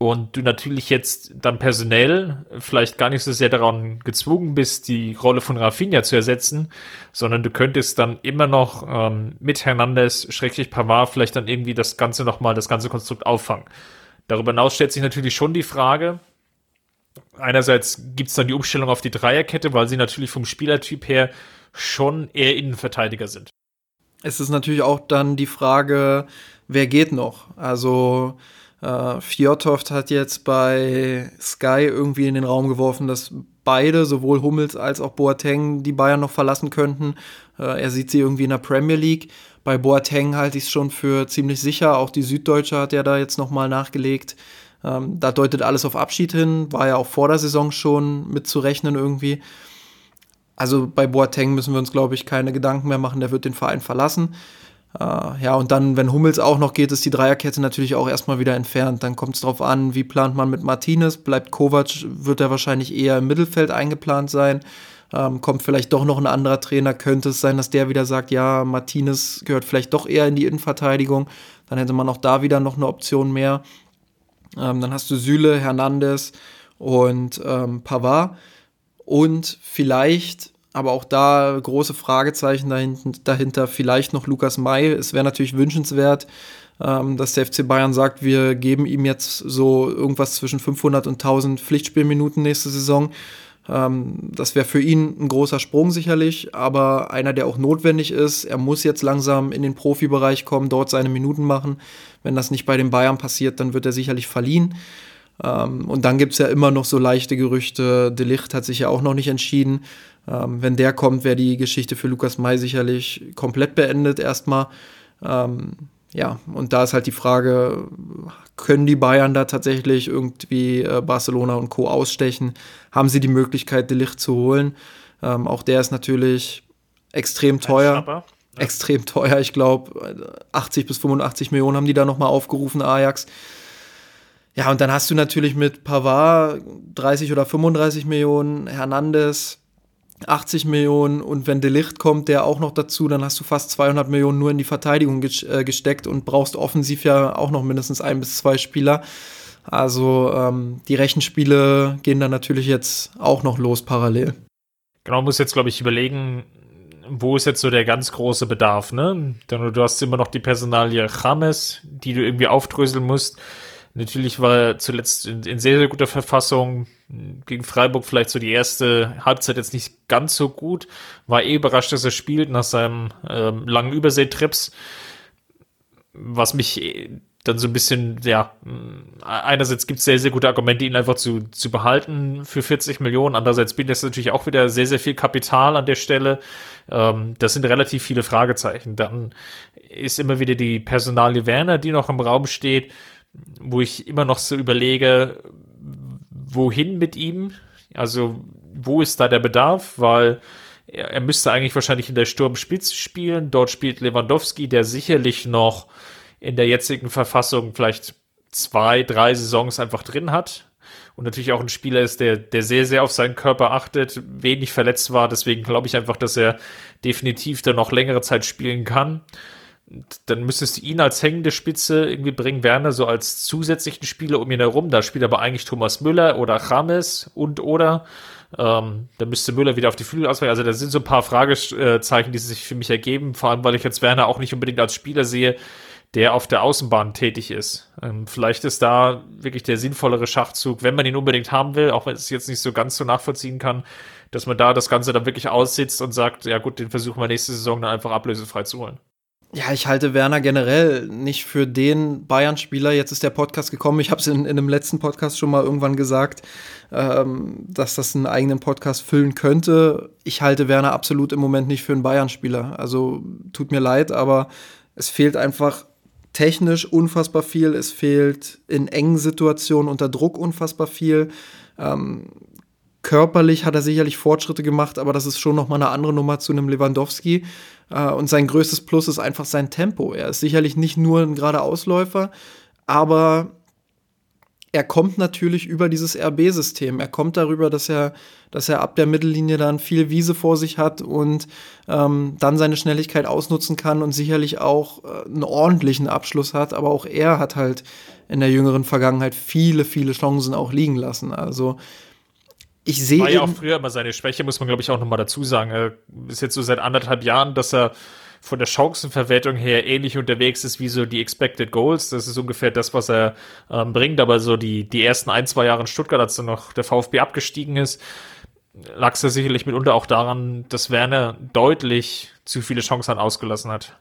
und du natürlich jetzt dann personell vielleicht gar nicht so sehr daran gezwungen bist, die Rolle von Rafinha zu ersetzen, sondern du könntest dann immer noch ähm, mit Hernandez, Schrecklich Pavard, vielleicht dann irgendwie das Ganze nochmal, das ganze Konstrukt auffangen. Darüber hinaus stellt sich natürlich schon die Frage, einerseits gibt's dann die Umstellung auf die Dreierkette, weil sie natürlich vom Spielertyp her schon eher Innenverteidiger sind. Es ist natürlich auch dann die Frage, wer geht noch? Also äh, Fjordhoft hat jetzt bei Sky irgendwie in den Raum geworfen, dass beide, sowohl Hummels als auch Boateng, die Bayern noch verlassen könnten. Äh, er sieht sie irgendwie in der Premier League. Bei Boateng halte ich es schon für ziemlich sicher. Auch die Süddeutsche hat ja da jetzt nochmal nachgelegt. Ähm, da deutet alles auf Abschied hin. War ja auch vor der Saison schon mitzurechnen irgendwie. Also bei Boateng müssen wir uns, glaube ich, keine Gedanken mehr machen. Der wird den Verein verlassen. Äh, ja, und dann, wenn Hummels auch noch geht, ist die Dreierkette natürlich auch erstmal wieder entfernt. Dann kommt es darauf an, wie plant man mit Martinez. Bleibt Kovac, wird er wahrscheinlich eher im Mittelfeld eingeplant sein. Ähm, kommt vielleicht doch noch ein anderer Trainer, könnte es sein, dass der wieder sagt, ja, Martinez gehört vielleicht doch eher in die Innenverteidigung. Dann hätte man auch da wieder noch eine Option mehr. Ähm, dann hast du Süle, Hernandez und ähm, Pavard. Und vielleicht, aber auch da große Fragezeichen dahinter, dahinter vielleicht noch Lukas May. Es wäre natürlich wünschenswert, ähm, dass der FC Bayern sagt, wir geben ihm jetzt so irgendwas zwischen 500 und 1000 Pflichtspielminuten nächste Saison. Ähm, das wäre für ihn ein großer Sprung sicherlich, aber einer, der auch notwendig ist. Er muss jetzt langsam in den Profibereich kommen, dort seine Minuten machen. Wenn das nicht bei den Bayern passiert, dann wird er sicherlich verliehen. Ähm, und dann gibt es ja immer noch so leichte Gerüchte. De Licht hat sich ja auch noch nicht entschieden. Ähm, wenn der kommt, wäre die Geschichte für Lukas May sicherlich komplett beendet erstmal. Ähm, ja, und da ist halt die Frage, können die Bayern da tatsächlich irgendwie äh, Barcelona und Co. ausstechen? Haben sie die Möglichkeit, De Licht zu holen? Ähm, auch der ist natürlich extrem teuer. Ja. Extrem teuer, ich glaube, 80 bis 85 Millionen haben die da nochmal aufgerufen, Ajax. Ja, und dann hast du natürlich mit Pavard 30 oder 35 Millionen, Hernandez 80 Millionen und wenn De Licht kommt, der auch noch dazu, dann hast du fast 200 Millionen nur in die Verteidigung äh, gesteckt und brauchst offensiv ja auch noch mindestens ein bis zwei Spieler. Also ähm, die Rechenspiele gehen dann natürlich jetzt auch noch los parallel. Genau, muss jetzt, glaube ich, überlegen, wo ist jetzt so der ganz große Bedarf, ne? Denn du hast immer noch die Personalie James, die du irgendwie aufdröseln musst. Natürlich war er zuletzt in, in, sehr, sehr guter Verfassung. Gegen Freiburg vielleicht so die erste Halbzeit jetzt nicht ganz so gut. War eh überrascht, dass er spielt nach seinem ähm, langen Überseetrips. Was mich eh dann so ein bisschen, ja, einerseits gibt es sehr, sehr gute Argumente, ihn einfach zu, zu behalten für 40 Millionen. Andererseits bietet es natürlich auch wieder sehr, sehr viel Kapital an der Stelle. Ähm, das sind relativ viele Fragezeichen. Dann ist immer wieder die Personalie Werner, die noch im Raum steht wo ich immer noch so überlege, wohin mit ihm? Also, wo ist da der Bedarf? Weil er, er müsste eigentlich wahrscheinlich in der Sturmspitze spielen. Dort spielt Lewandowski, der sicherlich noch in der jetzigen Verfassung vielleicht zwei, drei Saisons einfach drin hat. Und natürlich auch ein Spieler ist, der, der sehr, sehr auf seinen Körper achtet, wenig verletzt war. Deswegen glaube ich einfach, dass er definitiv da noch längere Zeit spielen kann dann müsstest du ihn als hängende Spitze irgendwie bringen, Werner so als zusätzlichen Spieler um ihn herum. Da spielt aber eigentlich Thomas Müller oder James und oder. Ähm, dann müsste Müller wieder auf die Flügel ausweichen. Also da sind so ein paar Fragezeichen, die sich für mich ergeben. Vor allem, weil ich jetzt Werner auch nicht unbedingt als Spieler sehe, der auf der Außenbahn tätig ist. Ähm, vielleicht ist da wirklich der sinnvollere Schachzug, wenn man ihn unbedingt haben will, auch wenn es jetzt nicht so ganz so nachvollziehen kann, dass man da das Ganze dann wirklich aussitzt und sagt, ja gut, den versuchen wir nächste Saison dann einfach ablösefrei zu holen. Ja, ich halte Werner generell nicht für den Bayern-Spieler. Jetzt ist der Podcast gekommen. Ich habe es in, in einem letzten Podcast schon mal irgendwann gesagt, ähm, dass das einen eigenen Podcast füllen könnte. Ich halte Werner absolut im Moment nicht für einen Bayern-Spieler. Also tut mir leid, aber es fehlt einfach technisch unfassbar viel. Es fehlt in engen Situationen unter Druck unfassbar viel. Ähm, körperlich hat er sicherlich Fortschritte gemacht, aber das ist schon noch mal eine andere Nummer zu einem Lewandowski. Äh, und sein größtes Plus ist einfach sein Tempo. Er ist sicherlich nicht nur ein gerader Ausläufer, aber er kommt natürlich über dieses RB-System. Er kommt darüber, dass er, dass er ab der Mittellinie dann viel Wiese vor sich hat und ähm, dann seine Schnelligkeit ausnutzen kann und sicherlich auch äh, einen ordentlichen Abschluss hat. Aber auch er hat halt in der jüngeren Vergangenheit viele, viele Chancen auch liegen lassen. Also ich sehe. War ja auch früher immer seine Schwäche, muss man glaube ich auch nochmal dazu sagen. Er ist jetzt so seit anderthalb Jahren, dass er von der Chancenverwertung her ähnlich unterwegs ist wie so die Expected Goals. Das ist ungefähr das, was er ähm, bringt. Aber so die, die ersten ein, zwei Jahre in Stuttgart, als dann noch der VfB abgestiegen ist, lag es ja sicherlich mitunter auch daran, dass Werner deutlich zu viele Chancen ausgelassen hat.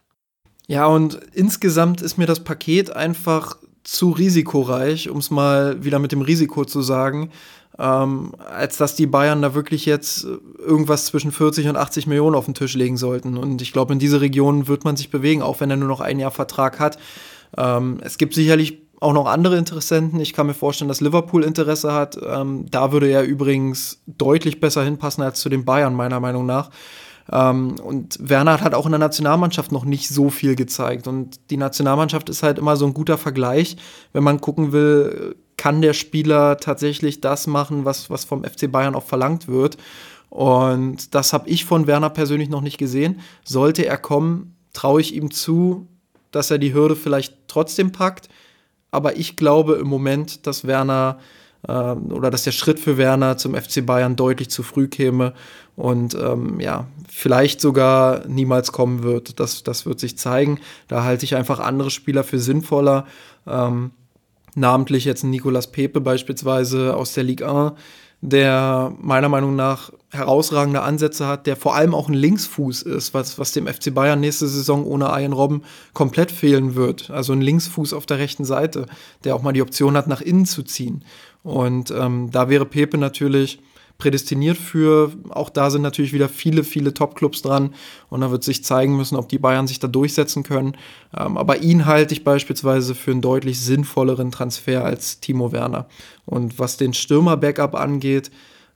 Ja, und insgesamt ist mir das Paket einfach zu risikoreich, um es mal wieder mit dem Risiko zu sagen ähm, als dass die Bayern da wirklich jetzt irgendwas zwischen 40 und 80 Millionen auf den Tisch legen sollten. Und ich glaube, in diese Region wird man sich bewegen, auch wenn er nur noch ein Jahr Vertrag hat. Ähm, es gibt sicherlich auch noch andere Interessenten. Ich kann mir vorstellen, dass Liverpool Interesse hat. Ähm, da würde er übrigens deutlich besser hinpassen als zu den Bayern, meiner Meinung nach. Ähm, und Werner hat halt auch in der Nationalmannschaft noch nicht so viel gezeigt. Und die Nationalmannschaft ist halt immer so ein guter Vergleich, wenn man gucken will, kann der Spieler tatsächlich das machen, was, was vom FC Bayern auch verlangt wird. Und das habe ich von Werner persönlich noch nicht gesehen. Sollte er kommen, traue ich ihm zu, dass er die Hürde vielleicht trotzdem packt. Aber ich glaube im Moment, dass Werner äh, oder dass der Schritt für Werner zum FC Bayern deutlich zu früh käme und ähm, ja, vielleicht sogar niemals kommen wird. Das, das wird sich zeigen. Da halte ich einfach andere Spieler für sinnvoller. Ähm, namentlich jetzt Nicolas Pepe beispielsweise aus der Ligue 1 der meiner Meinung nach herausragende Ansätze hat, der vor allem auch ein Linksfuß ist, was, was dem FC Bayern nächste Saison ohne Ian Robben komplett fehlen wird. Also ein Linksfuß auf der rechten Seite, der auch mal die Option hat, nach innen zu ziehen. Und ähm, da wäre Pepe natürlich prädestiniert für. Auch da sind natürlich wieder viele, viele Top-Clubs dran. Und da wird sich zeigen müssen, ob die Bayern sich da durchsetzen können. Ähm, aber ihn halte ich beispielsweise für einen deutlich sinnvolleren Transfer als Timo Werner. Und was den Stürmer-Backup angeht,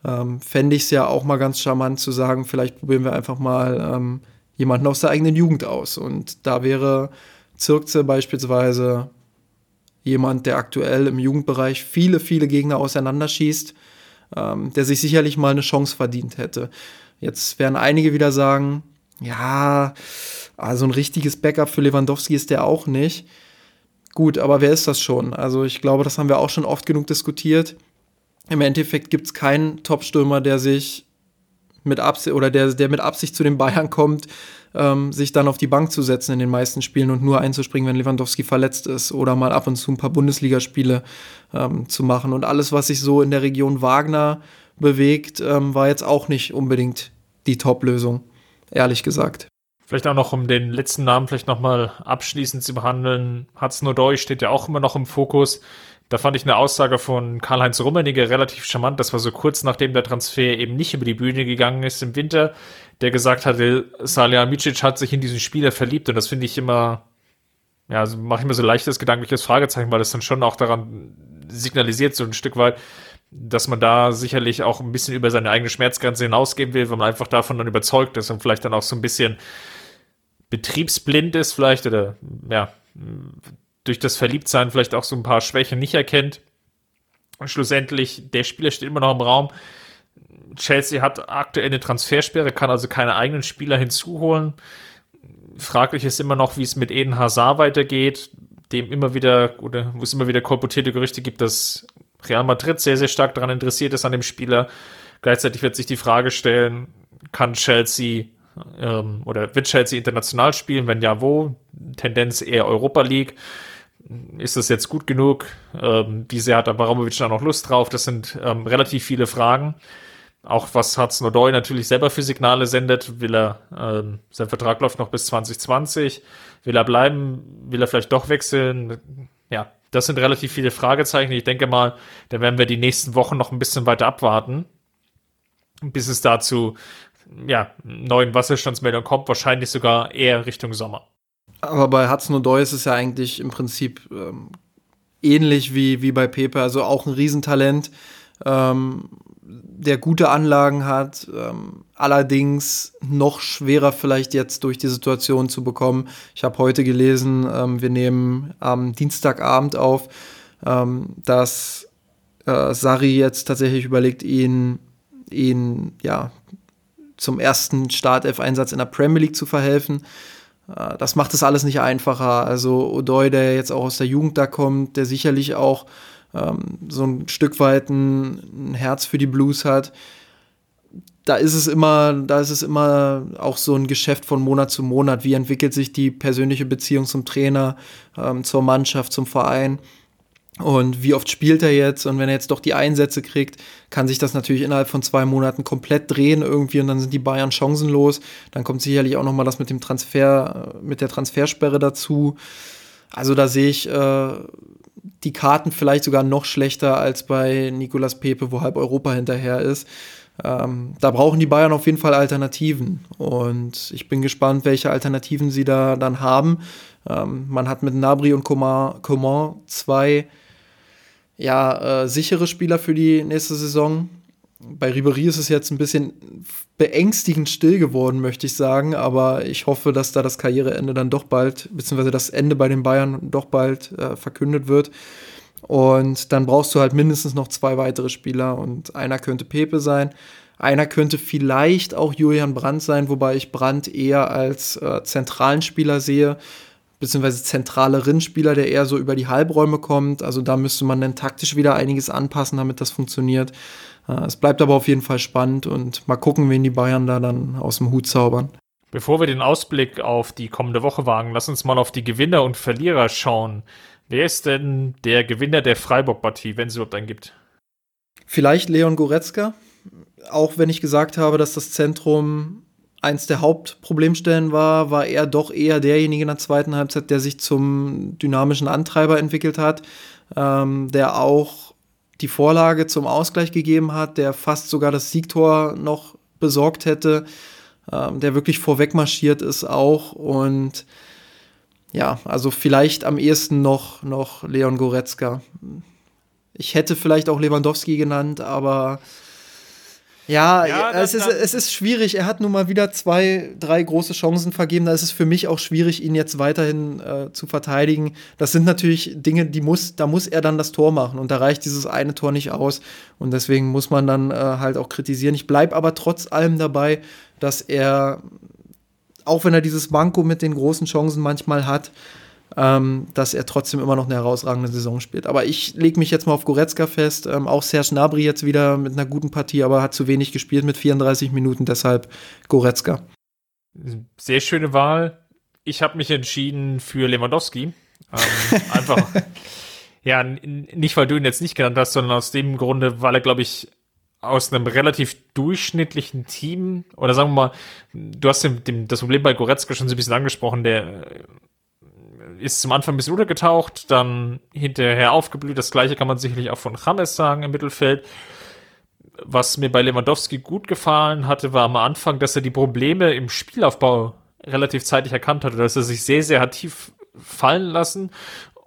ähm, fände ich es ja auch mal ganz charmant zu sagen, vielleicht probieren wir einfach mal ähm, jemanden aus der eigenen Jugend aus. Und da wäre Zirkze beispielsweise jemand, der aktuell im Jugendbereich viele, viele Gegner auseinanderschießt ähm, der sich sicherlich mal eine Chance verdient hätte. Jetzt werden einige wieder sagen, ja, also ein richtiges Backup für Lewandowski ist der auch nicht. Gut, aber wer ist das schon? Also ich glaube, das haben wir auch schon oft genug diskutiert. Im Endeffekt gibt es keinen Top-Stürmer, der sich mit Absicht oder der, der mit Absicht zu den Bayern kommt, ähm, sich dann auf die Bank zu setzen in den meisten Spielen und nur einzuspringen, wenn Lewandowski verletzt ist oder mal ab und zu ein paar Bundesligaspiele ähm, zu machen. Und alles, was sich so in der Region Wagner bewegt, ähm, war jetzt auch nicht unbedingt die Top-Lösung, ehrlich gesagt. Vielleicht auch noch, um den letzten Namen vielleicht nochmal abschließend zu behandeln. Hat's nur steht ja auch immer noch im Fokus. Da fand ich eine Aussage von Karl-Heinz Rummenigge relativ charmant. Das war so kurz nachdem der Transfer eben nicht über die Bühne gegangen ist im Winter, der gesagt hatte, Salihamidzic hat sich in diesen Spieler verliebt und das finde ich immer, ja, also mache ich mir so leichtes gedankliches Fragezeichen, weil das dann schon auch daran signalisiert, so ein Stück weit, dass man da sicherlich auch ein bisschen über seine eigene Schmerzgrenze hinausgehen will, weil man einfach davon dann überzeugt ist und vielleicht dann auch so ein bisschen betriebsblind ist, vielleicht, oder ja, durch das Verliebtsein vielleicht auch so ein paar Schwächen nicht erkennt. Und schlussendlich, der Spieler steht immer noch im Raum. Chelsea hat aktuell eine Transfersperre, kann also keine eigenen Spieler hinzuholen. Fraglich ist immer noch, wie es mit Eden Hazard weitergeht, dem immer wieder, oder wo es immer wieder kolportierte Gerüchte gibt, dass Real Madrid sehr, sehr stark daran interessiert ist an dem Spieler. Gleichzeitig wird sich die Frage stellen, kann Chelsea ähm, oder wird Chelsea international spielen? Wenn ja, wo? Tendenz eher Europa League ist das jetzt gut genug? Ähm, diese hat Abramovic da noch Lust drauf? Das sind ähm, relativ viele Fragen. Auch was Hudson-Odoi natürlich selber für Signale sendet. Will er, ähm, sein Vertrag läuft noch bis 2020. Will er bleiben? Will er vielleicht doch wechseln? Ja, das sind relativ viele Fragezeichen. Ich denke mal, da werden wir die nächsten Wochen noch ein bisschen weiter abwarten, bis es dazu ja, neuen Wasserstandsmeldungen kommt. Wahrscheinlich sogar eher Richtung Sommer. Aber bei Hudson Odoi ist es ja eigentlich im Prinzip ähm, ähnlich wie, wie bei Pepe, also auch ein Riesentalent, ähm, der gute Anlagen hat, ähm, allerdings noch schwerer vielleicht jetzt durch die Situation zu bekommen. Ich habe heute gelesen, ähm, wir nehmen am Dienstagabend auf, ähm, dass äh, Sari jetzt tatsächlich überlegt, ihn, ihn ja, zum ersten Startelf-Einsatz in der Premier League zu verhelfen. Äh, das macht es alles nicht einfacher. Also Odoi, der jetzt auch aus der Jugend da kommt, der sicherlich auch ähm, so ein Stück weit ein, ein, Herz für die Blues hat. Da ist es immer, da ist es immer auch so ein Geschäft von Monat zu Monat. Wie entwickelt sich die persönliche Beziehung zum Trainer, ähm, zur Mannschaft, zum Verein? Und wie oft spielt er jetzt? Und wenn er jetzt doch die Einsätze kriegt, kann sich das natürlich innerhalb von zwei Monaten komplett drehen irgendwie und dann sind die Bayern chancenlos. Dann kommt sicherlich auch noch mal das mit dem Transfer, mit der Transfersperre dazu. Also da sehe ich äh, die Karten vielleicht sogar noch schlechter als bei Nicolas Pepe, wo halb Europa hinterher ist. Ähm, da brauchen die Bayern auf jeden Fall Alternativen. Und ich bin gespannt, welche Alternativen sie da dann haben. Ähm, man hat mit Nabri und Coman, Coman zwei ja, äh, sichere Spieler für die nächste Saison. Bei Ribery ist es jetzt ein bisschen beängstigend still geworden, möchte ich sagen, aber ich hoffe, dass da das Karriereende dann doch bald, beziehungsweise das Ende bei den Bayern doch bald äh, verkündet wird. Und dann brauchst du halt mindestens noch zwei weitere Spieler und einer könnte Pepe sein. Einer könnte vielleicht auch Julian Brandt sein, wobei ich Brandt eher als äh, zentralen Spieler sehe, beziehungsweise zentraleren Spieler, der eher so über die Halbräume kommt. Also da müsste man dann taktisch wieder einiges anpassen, damit das funktioniert. Äh, es bleibt aber auf jeden Fall spannend und mal gucken, wen die Bayern da dann aus dem Hut zaubern. Bevor wir den Ausblick auf die kommende Woche wagen, lass uns mal auf die Gewinner und Verlierer schauen. Wer ist denn der Gewinner der Freiburg-Partie, wenn es überhaupt einen gibt? Vielleicht Leon Goretzka, auch wenn ich gesagt habe, dass das Zentrum eins der Hauptproblemstellen war, war er doch eher derjenige in der zweiten Halbzeit, der sich zum dynamischen Antreiber entwickelt hat, ähm, der auch die Vorlage zum Ausgleich gegeben hat, der fast sogar das Siegtor noch besorgt hätte ähm, der wirklich vorweg marschiert ist auch und ja, also vielleicht am ehesten noch, noch Leon Goretzka. Ich hätte vielleicht auch Lewandowski genannt, aber ja, ja es, ist, es ist schwierig. Er hat nun mal wieder zwei, drei große Chancen vergeben. Da ist es für mich auch schwierig, ihn jetzt weiterhin äh, zu verteidigen. Das sind natürlich Dinge, die muss, da muss er dann das Tor machen. Und da reicht dieses eine Tor nicht aus. Und deswegen muss man dann äh, halt auch kritisieren. Ich bleibe aber trotz allem dabei, dass er, auch wenn er dieses Manko mit den großen Chancen manchmal hat, ähm, dass er trotzdem immer noch eine herausragende Saison spielt. Aber ich lege mich jetzt mal auf Goretzka fest. Ähm, auch Serge Gnabry jetzt wieder mit einer guten Partie, aber hat zu wenig gespielt mit 34 Minuten, deshalb Goretzka. Sehr schöne Wahl. Ich habe mich entschieden für Lewandowski. Ähm, (laughs) einfach, ja, nicht weil du ihn jetzt nicht genannt hast, sondern aus dem Grunde, weil er, glaube ich, aus einem relativ durchschnittlichen Team, oder sagen wir mal, du hast dem, dem, das Problem bei Goretzka schon so ein bisschen angesprochen, der ist zum Anfang ein bisschen untergetaucht, dann hinterher aufgeblüht. Das gleiche kann man sicherlich auch von James sagen im Mittelfeld. Was mir bei Lewandowski gut gefallen hatte, war am Anfang, dass er die Probleme im Spielaufbau relativ zeitig erkannt hatte, dass er sich sehr, sehr tief fallen lassen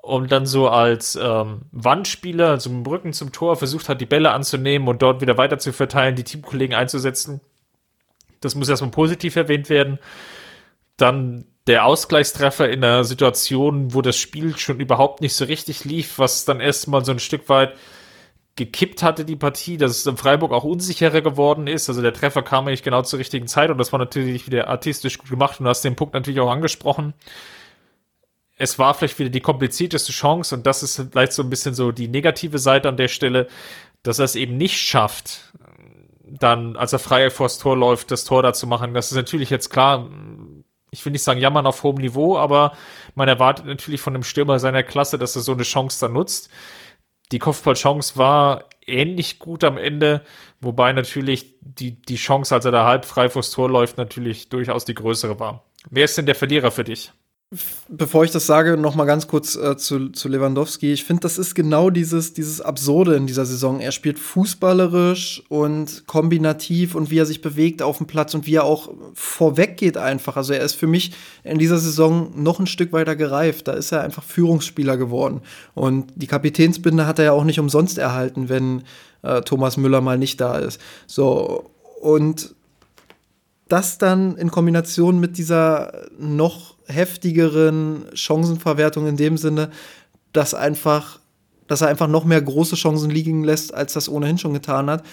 und dann so als ähm, Wandspieler, so mit Rücken zum Tor, versucht hat, die Bälle anzunehmen und dort wieder weiter zu verteilen, die Teamkollegen einzusetzen. Das muss erstmal positiv erwähnt werden. Dann der Ausgleichstreffer in einer Situation, wo das Spiel schon überhaupt nicht so richtig lief, was dann erstmal so ein Stück weit gekippt hatte, die Partie, dass es in Freiburg auch unsicherer geworden ist. Also der Treffer kam eigentlich genau zur richtigen Zeit und das war natürlich wieder artistisch gut gemacht und du hast den Punkt natürlich auch angesprochen. Es war vielleicht wieder die komplizierteste Chance und das ist vielleicht so ein bisschen so die negative Seite an der Stelle, dass er es eben nicht schafft, dann, als er frei vors Tor läuft, das Tor da zu machen. Das ist natürlich jetzt klar, ich will nicht sagen jammern auf hohem Niveau, aber man erwartet natürlich von einem Stürmer seiner Klasse, dass er so eine Chance dann nutzt. Die Kopfballchance war ähnlich gut am Ende, wobei natürlich die, die Chance, als er da halb frei vors Tor läuft, natürlich durchaus die größere war. Wer ist denn der Verlierer für dich? Bevor ich das sage, noch mal ganz kurz äh, zu, zu Lewandowski. Ich finde, das ist genau dieses, dieses Absurde in dieser Saison. Er spielt fußballerisch und kombinativ und wie er sich bewegt auf dem Platz und wie er auch vorweg geht einfach. Also er ist für mich in dieser Saison noch ein Stück weiter gereift. Da ist er einfach Führungsspieler geworden. Und die Kapitänsbinde hat er ja auch nicht umsonst erhalten, wenn äh, Thomas Müller mal nicht da ist. So, und das dann in Kombination mit dieser noch heftigeren Chancenverwertung in dem Sinne, dass einfach, dass er einfach noch mehr große Chancen liegen lässt, als das ohnehin schon getan hat.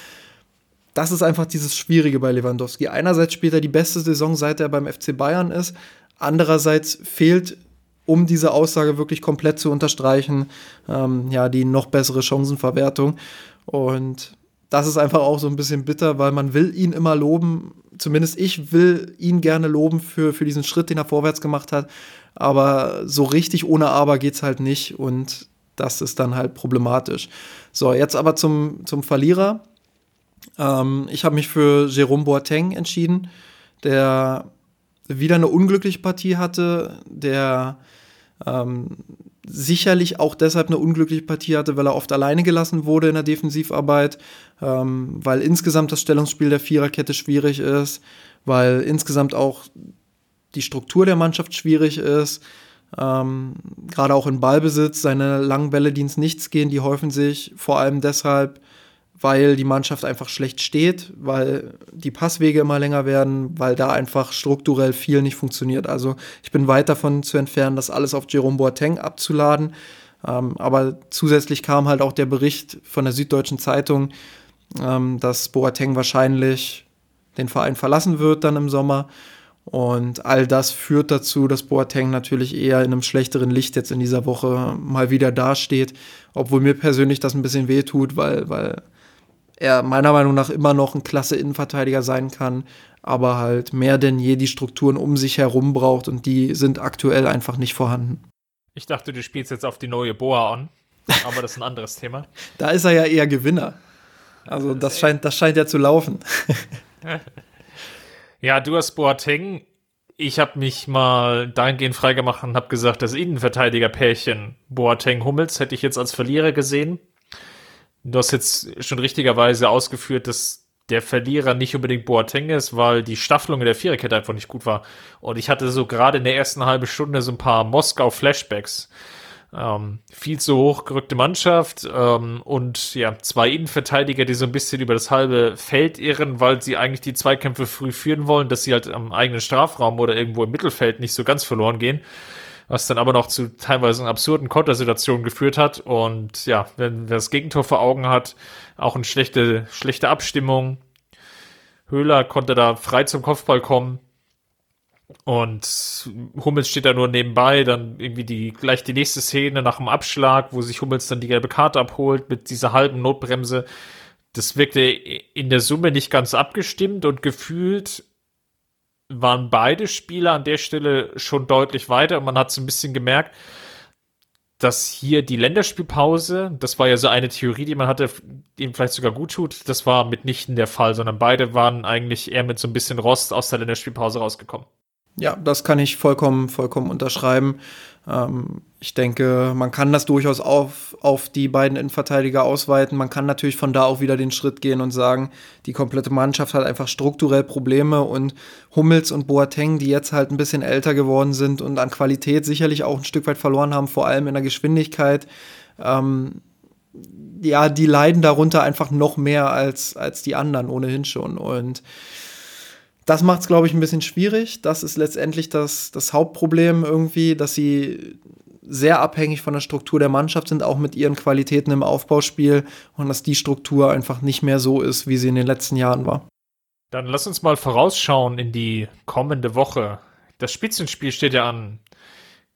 Das ist einfach dieses Schwierige bei Lewandowski. Einerseits spielt er die beste Saison, seit er beim FC Bayern ist. Andererseits fehlt, um diese Aussage wirklich komplett zu unterstreichen, ähm, ja, die noch bessere Chancenverwertung. Und das ist einfach auch so ein bisschen bitter, weil man will ihn immer loben. Zumindest ich will ihn gerne loben für, für diesen Schritt, den er vorwärts gemacht hat. Aber so richtig ohne Aber geht es halt nicht und das ist dann halt problematisch. So, jetzt aber zum, zum Verlierer. Ähm, ich habe mich für Jerome Boateng entschieden, der wieder eine unglückliche Partie hatte, der ähm, sicherlich auch deshalb eine unglückliche Partie hatte, weil er oft alleine gelassen wurde in der Defensivarbeit, ähm, weil insgesamt das Stellungsspiel der Viererkette schwierig ist, weil insgesamt auch die Struktur der Mannschaft schwierig ist. Ähm, Gerade auch in Ballbesitz, seine langen Bälle, die ins Nichts gehen, die häufen sich vor allem deshalb, weil die Mannschaft einfach schlecht steht, weil die Passwege immer länger werden, weil da einfach strukturell viel nicht funktioniert. Also ich bin weit davon zu entfernen, das alles auf Jerome Boateng abzuladen. Ähm, aber zusätzlich kam halt auch der Bericht von der Süddeutschen Zeitung, ähm, dass Boateng wahrscheinlich den Verein verlassen wird dann im Sommer. Und all das führt dazu, dass Boateng natürlich eher in einem schlechteren Licht jetzt in dieser Woche mal wieder dasteht. Obwohl mir persönlich das ein bisschen wehtut, weil, weil er meiner Meinung nach immer noch ein klasse Innenverteidiger sein kann, aber halt mehr denn je die Strukturen um sich herum braucht und die sind aktuell einfach nicht vorhanden. Ich dachte, du spielst jetzt auf die neue Boa an, aber das ist ein anderes Thema. (laughs) Da ist er ja eher Gewinner. Also das scheint, das scheint ja zu laufen. (laughs) ja, du hast Boateng. Ich habe mich mal dahingehend freigemacht und habe gesagt, das Innenverteidiger-Pärchen Boateng-Hummels hätte ich jetzt als Verlierer gesehen. Du hast jetzt schon richtigerweise ausgeführt, dass der Verlierer nicht unbedingt Boateng ist, weil die Staffelung in der Viererkette einfach nicht gut war. Und ich hatte so gerade in der ersten halben Stunde so ein paar Moskau-Flashbacks. Ähm, viel zu hoch gerückte Mannschaft ähm, und ja, zwei Innenverteidiger, die so ein bisschen über das halbe Feld irren, weil sie eigentlich die Zweikämpfe früh führen wollen, dass sie halt am eigenen Strafraum oder irgendwo im Mittelfeld nicht so ganz verloren gehen was dann aber noch zu teilweise absurden Kontersituationen geführt hat. Und ja, wenn wer das Gegentor vor Augen hat, auch eine schlechte, schlechte Abstimmung. Höhler konnte da frei zum Kopfball kommen. Und Hummels steht da nur nebenbei, dann irgendwie die, gleich die nächste Szene nach dem Abschlag, wo sich Hummels dann die gelbe Karte abholt mit dieser halben Notbremse. Das wirkte in der Summe nicht ganz abgestimmt und gefühlt waren beide Spieler an der Stelle schon deutlich weiter und man hat so ein bisschen gemerkt, dass hier die Länderspielpause, das war ja so eine Theorie, die man hatte, die ihm vielleicht sogar gut tut, das war mitnichten der Fall, sondern beide waren eigentlich eher mit so ein bisschen Rost aus der Länderspielpause rausgekommen. Ja, das kann ich vollkommen, vollkommen unterschreiben. Ähm, ich denke, man kann das durchaus auf, auf die beiden Innenverteidiger ausweiten. Man kann natürlich von da auch wieder den Schritt gehen und sagen, die komplette Mannschaft hat einfach strukturell Probleme und Hummels und Boateng, die jetzt halt ein bisschen älter geworden sind und an Qualität sicherlich auch ein Stück weit verloren haben, vor allem in der Geschwindigkeit. Ähm, ja, die leiden darunter einfach noch mehr als, als die anderen ohnehin schon. Und das macht es, glaube ich, ein bisschen schwierig. Das ist letztendlich das, das Hauptproblem irgendwie, dass sie sehr abhängig von der Struktur der Mannschaft sind, auch mit ihren Qualitäten im Aufbauspiel und dass die Struktur einfach nicht mehr so ist, wie sie in den letzten Jahren war. Dann lass uns mal vorausschauen in die kommende Woche. Das Spitzenspiel steht ja an.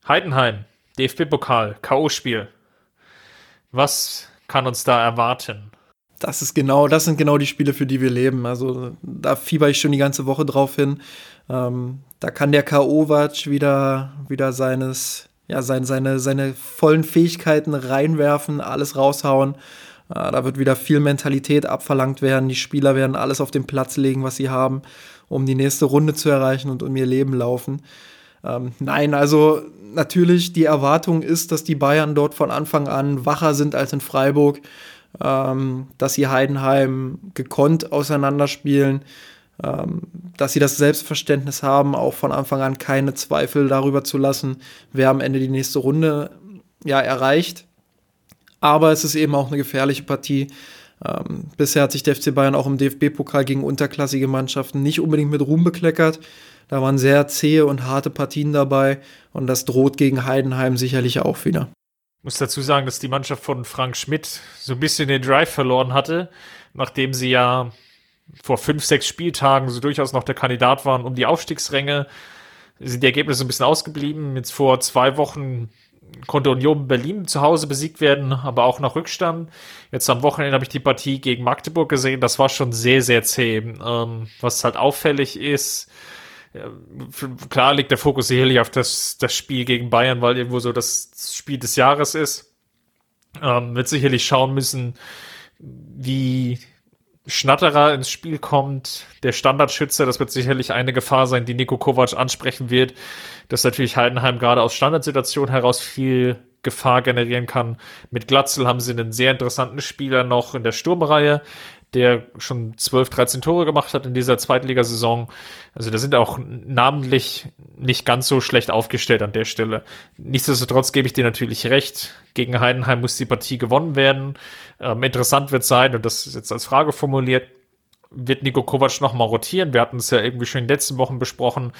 Heidenheim, DFB-Pokal, K.O.-Spiel. Was kann uns da erwarten? Das ist genau, das sind genau die Spiele, für die wir leben. Also da fieber ich schon die ganze Woche drauf hin. Ähm, da kann der K.O.-Watch wieder, wieder seines, ja, sein, seine, seine vollen Fähigkeiten reinwerfen, alles raushauen. Äh, da wird wieder viel Mentalität abverlangt werden. Die Spieler werden alles auf den Platz legen, was sie haben, um die nächste Runde zu erreichen und um ihr Leben laufen. Ähm, nein, also natürlich, die Erwartung ist, dass die Bayern dort von Anfang an wacher sind als in Freiburg ähm, dass sie Heidenheim gekonnt auseinanderspielen, ähm, dass sie das Selbstverständnis haben, auch von Anfang an keine Zweifel darüber zu lassen, wer am Ende die nächste Runde ja, erreicht. Aber es ist eben auch eine gefährliche Partie. Ähm, bisher hat sich der FC Bayern auch im DFB-Pokal gegen unterklassige Mannschaften nicht unbedingt mit Ruhm bekleckert. Da waren sehr zähe und harte Partien dabei und das droht gegen Heidenheim sicherlich auch wieder muss dazu sagen, dass die Mannschaft von Frank Schmidt so ein bisschen den Drive verloren hatte, nachdem sie ja vor fünf, sechs Spieltagen so durchaus noch der Kandidat waren um die Aufstiegsränge. Sind die Ergebnisse ein bisschen ausgeblieben. Jetzt vor zwei Wochen konnte Union Berlin zu Hause besiegt werden, aber auch nach Rückstand. Jetzt am Wochenende habe ich die Partie gegen Magdeburg gesehen. Das war schon sehr, sehr zäh. Ähm, was halt auffällig ist, klar liegt der Fokus sicherlich auf das, das Spiel gegen Bayern, weil irgendwo so das Spiel des Jahres ist. Ähm, wird sicherlich schauen müssen, wie Schnatterer ins Spiel kommt, der Standardschütze, das wird sicherlich eine Gefahr sein, die Nico Kovac ansprechen wird, dass natürlich Heidenheim gerade aus Standardsituationen heraus viel Gefahr generieren kann. Mit Glatzel haben sie einen sehr interessanten Spieler noch in der Sturmreihe, der schon 12, 13 Tore gemacht hat in dieser Zweitligasaison. Also da sind auch namentlich nicht ganz so schlecht aufgestellt an der Stelle. Nichtsdestotrotz gebe ich dir natürlich recht. Gegen Heidenheim muss die Partie gewonnen werden. Ähm, interessant wird sein, und das ist jetzt als Frage formuliert, wird Nico Kovac nochmal rotieren? Wir hatten es ja irgendwie schon in den letzten Wochen besprochen,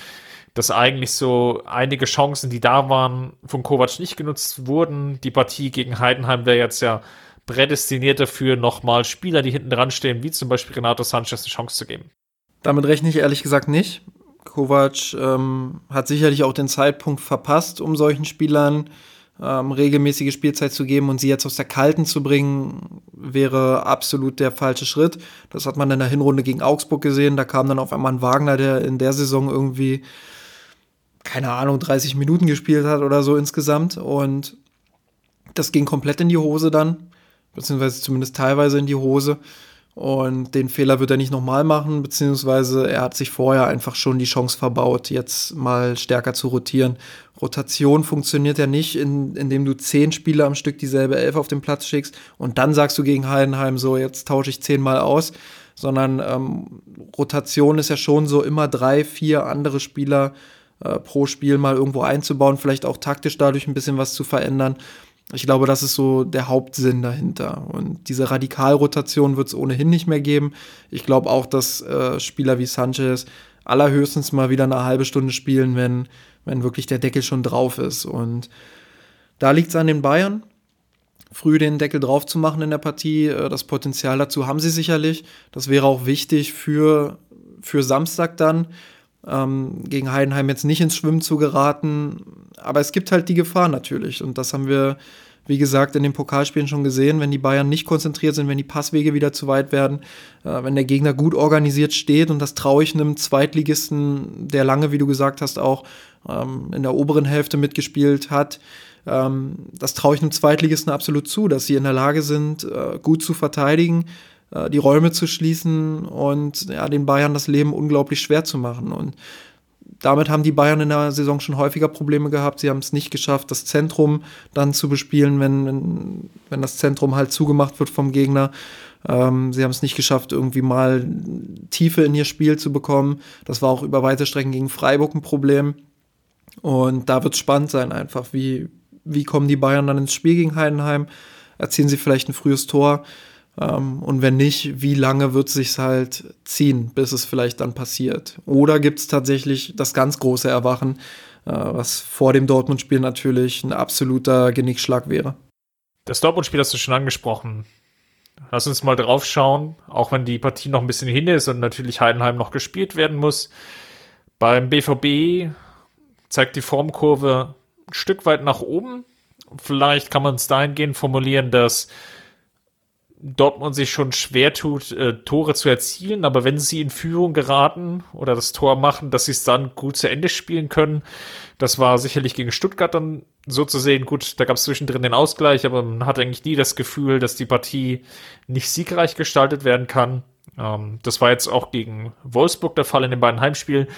dass eigentlich so einige Chancen, die da waren, von Kovac nicht genutzt wurden. Die Partie gegen Heidenheim wäre jetzt ja prädestiniert dafür, nochmal Spieler, die hinten dran stehen, wie zum Beispiel Renato Sanchez, eine Chance zu geben? Damit rechne ich ehrlich gesagt nicht. Kovac ähm, hat sicherlich auch den Zeitpunkt verpasst, um solchen Spielern ähm, regelmäßige Spielzeit zu geben und sie jetzt aus der Kalten zu bringen, wäre absolut der falsche Schritt. Das hat man in der Hinrunde gegen Augsburg gesehen. Da kam dann auf einmal ein Wagner, der in der Saison irgendwie, keine Ahnung, 30 Minuten gespielt hat oder so insgesamt. Und das ging komplett in die Hose dann, beziehungsweise zumindest teilweise in die Hose. Und den Fehler wird er nicht nochmal machen, beziehungsweise er hat sich vorher einfach schon die Chance verbaut, jetzt mal stärker zu rotieren. Rotation funktioniert ja nicht, in, indem du zehn Spieler am Stück dieselbe Elf auf den Platz schickst und dann sagst du gegen Heidenheim so, jetzt tausche ich zehnmal aus, sondern ähm, Rotation ist ja schon so immer drei, vier andere Spieler äh, pro Spiel mal irgendwo einzubauen, vielleicht auch taktisch dadurch ein bisschen was zu verändern. Ich glaube, das ist so der Hauptsinn dahinter. Und diese Radikalrotation wird es ohnehin nicht mehr geben. Ich glaube auch, dass äh, Spieler wie Sanchez allerhöchstens mal wieder eine halbe Stunde spielen, wenn, wenn wirklich der Deckel schon drauf ist. Und da liegt es an den Bayern, früh den Deckel drauf zu machen in der Partie. Äh, das Potenzial dazu haben sie sicherlich. Das wäre auch wichtig für, für Samstag dann ähm, gegen Heidenheim jetzt nicht ins Schwimmen zu geraten. Aber es gibt halt die Gefahr natürlich. Und das haben wir, wie gesagt, in den Pokalspielen schon gesehen. Wenn die Bayern nicht konzentriert sind, wenn die Passwege wieder zu weit werden, äh, wenn der Gegner gut organisiert steht und das traue ich einem Zweitligisten, der lange, wie du gesagt hast, auch ähm, in der oberen Hälfte mitgespielt hat, ähm, das traue ich einem Zweitligisten absolut zu, dass sie in der Lage sind, äh, gut zu verteidigen, äh, die Räume zu schließen und ja, den Bayern das Leben unglaublich schwer zu machen. Und damit haben die Bayern in der Saison schon häufiger Probleme gehabt. Sie haben es nicht geschafft, das Zentrum dann zu bespielen, wenn, wenn, das Zentrum halt zugemacht wird vom Gegner. Ähm, sie haben es nicht geschafft, irgendwie mal Tiefe in ihr Spiel zu bekommen. Das war auch über weite Strecken gegen Freiburg ein Problem. Und da wird es spannend sein, einfach, wie, wie kommen die Bayern dann ins Spiel gegen Heidenheim? Erzielen sie vielleicht ein frühes Tor? Ähm, und wenn nicht, wie lange wird es sich halt ziehen, bis es vielleicht dann passiert? Oder gibt es tatsächlich das ganz große Erwachen, äh, was vor dem Dortmund-Spiel natürlich ein absoluter Genickschlag wäre? Das Dortmund-Spiel hast du schon angesprochen. Lass uns mal drauf schauen, auch wenn die Partie noch ein bisschen hin ist und natürlich Heidenheim noch gespielt werden muss. Beim BVB zeigt die Formkurve ein Stück weit nach oben. Vielleicht kann man es dahingehend formulieren, dass Dortmund sich schon schwer tut, äh, Tore zu erzielen, aber wenn sie in Führung geraten oder das Tor machen, dass sie es dann gut zu Ende spielen können. Das war sicherlich gegen Stuttgart dann so zu sehen. Gut, da gab es zwischendrin den Ausgleich, aber man hat eigentlich nie das Gefühl, dass die Partie nicht siegreich gestaltet werden kann. Ähm, das war jetzt auch gegen Wolfsburg der Fall in den beiden Heimspielen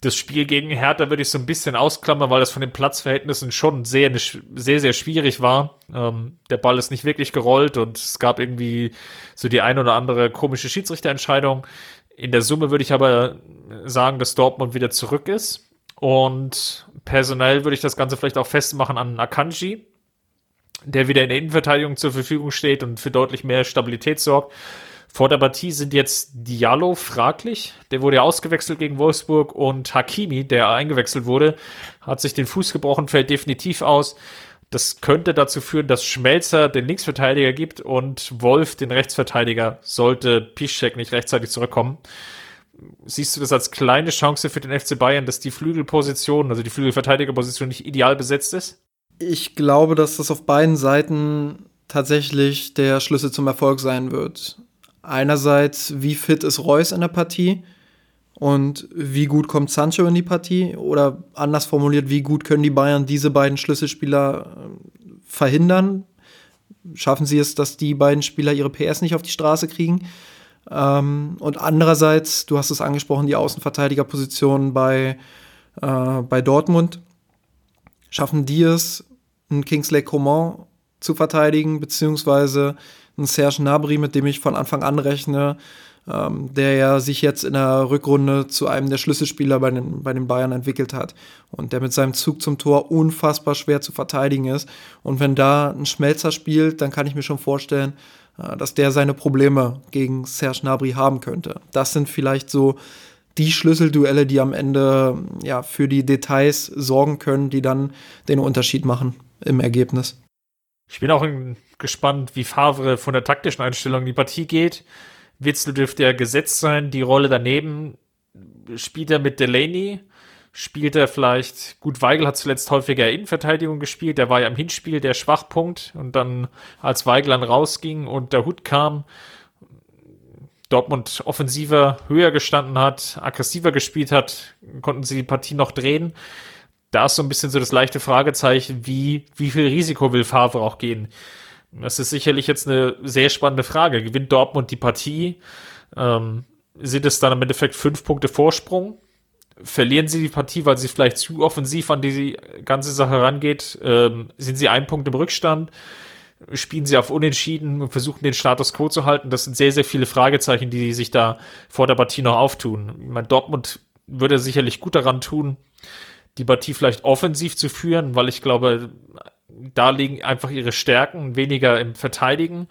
das Spiel gegen Hertha würde ich so ein bisschen ausklammern, weil das von den Platzverhältnissen schon sehr, sehr, sehr schwierig war. Ähm, der Ball ist nicht wirklich gerollt und es gab irgendwie so die ein oder andere komische Schiedsrichterentscheidung. In der Summe würde ich aber sagen, dass Dortmund wieder zurück ist. Und personell würde ich das Ganze vielleicht auch festmachen an Akanji, der wieder in der Innenverteidigung zur Verfügung steht und für deutlich mehr Stabilität sorgt. Vor der Partie sind jetzt Diallo fraglich. Der wurde ja ausgewechselt gegen Wolfsburg und Hakimi, der eingewechselt wurde, hat sich den Fuß gebrochen, fällt definitiv aus. Das könnte dazu führen, dass Schmelzer den Linksverteidiger gibt und Wolf den Rechtsverteidiger, sollte Piszczek nicht rechtzeitig zurückkommen. Siehst du das als kleine Chance für den FC Bayern, dass die Flügelposition, also die Flügelverteidigerposition nicht ideal besetzt ist? Ich glaube, dass das auf beiden Seiten tatsächlich der Schlüssel zum Erfolg sein wird einerseits, wie fit ist Reus in der Partie und wie gut kommt Sancho in die Partie oder anders formuliert, wie gut können die Bayern diese beiden Schlüsselspieler äh, verhindern? Schaffen sie es, dass die beiden Spieler ihre PS nicht auf die Straße kriegen? Ähm, und andererseits, du hast es angesprochen, die Außenverteidigerposition bei, äh, bei Dortmund. Schaffen die es, einen Kingsley Coman zu verteidigen, beziehungsweise ein Serge Nabri, mit dem ich von Anfang an rechne, ähm, der ja sich jetzt in der Rückrunde zu einem der Schlüsselspieler bei den, bei den Bayern entwickelt hat und der mit seinem Zug zum Tor unfassbar schwer zu verteidigen ist. Und wenn da ein Schmelzer spielt, dann kann ich mir schon vorstellen, äh, dass der seine Probleme gegen Serge Nabri haben könnte. Das sind vielleicht so die Schlüsselduelle, die am Ende ja für die Details sorgen können, die dann den Unterschied machen im Ergebnis. Ich bin auch gespannt, wie Favre von der taktischen Einstellung in die Partie geht. Witzel dürfte ja gesetzt sein. Die Rolle daneben spielt er mit Delaney. Spielt er vielleicht, gut, Weigel hat zuletzt häufiger Innenverteidigung gespielt. Der war ja im Hinspiel der Schwachpunkt. Und dann, als Weigel dann rausging und der Hut kam, Dortmund offensiver, höher gestanden hat, aggressiver gespielt hat, konnten sie die Partie noch drehen. Da ist so ein bisschen so das leichte Fragezeichen, wie, wie viel Risiko will Favre auch gehen? Das ist sicherlich jetzt eine sehr spannende Frage. Gewinnt Dortmund die Partie? Ähm, sind es dann im Endeffekt fünf Punkte Vorsprung? Verlieren sie die Partie, weil sie vielleicht zu offensiv an die ganze Sache rangeht? Ähm, sind sie ein Punkt im Rückstand? spielen sie auf Unentschieden und versuchen den Status quo zu halten. Das sind sehr, sehr viele Fragezeichen, die sich da vor der Partie noch auftun. Ich meine, Dortmund würde sicherlich gut daran tun, die Partie vielleicht offensiv zu führen, weil ich glaube, da liegen einfach ihre Stärken weniger im Verteidigen.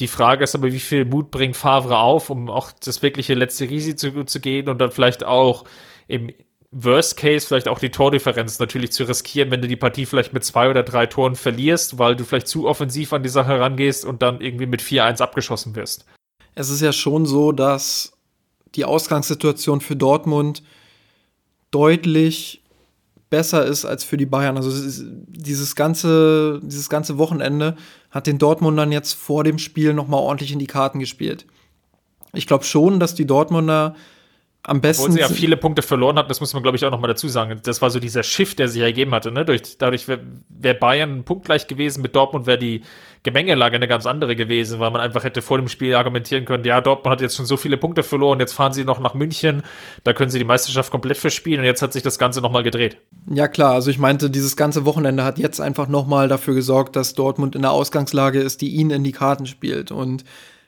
Die Frage ist aber, wie viel Mut bringt Favre auf, um auch das wirkliche letzte Risiko zu gehen und dann vielleicht auch im Worst Case vielleicht auch die Tordifferenz natürlich zu riskieren, wenn du die Partie vielleicht mit zwei oder drei Toren verlierst, weil du vielleicht zu offensiv an die Sache herangehst und dann irgendwie mit 4-1 abgeschossen wirst. Es ist ja schon so, dass die Ausgangssituation für Dortmund deutlich besser ist als für die Bayern. Also dieses ganze, dieses ganze Wochenende hat den Dortmundern jetzt vor dem Spiel nochmal ordentlich in die Karten gespielt. Ich glaube schon, dass die Dortmunder am besten. Obwohl sie ja viele Punkte verloren hat, das muss man, glaube ich, auch nochmal dazu sagen. Das war so dieser Shift, der sich ergeben hatte. Ne? Durch, dadurch wäre wär Bayern punktgleich gewesen mit Dortmund, wäre die Gemengelage eine ganz andere gewesen, weil man einfach hätte vor dem Spiel argumentieren können, ja, Dortmund hat jetzt schon so viele Punkte verloren, jetzt fahren sie noch nach München, da können sie die Meisterschaft komplett verspielen und jetzt hat sich das Ganze nochmal gedreht. Ja klar, also ich meinte, dieses ganze Wochenende hat jetzt einfach nochmal dafür gesorgt, dass Dortmund in der Ausgangslage ist, die ihnen in die Karten spielt. Und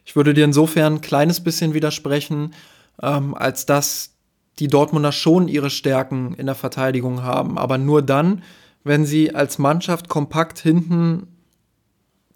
ich würde dir insofern ein kleines bisschen widersprechen, ähm, als dass die Dortmunder schon ihre Stärken in der Verteidigung haben, aber nur dann, wenn sie als Mannschaft kompakt hinten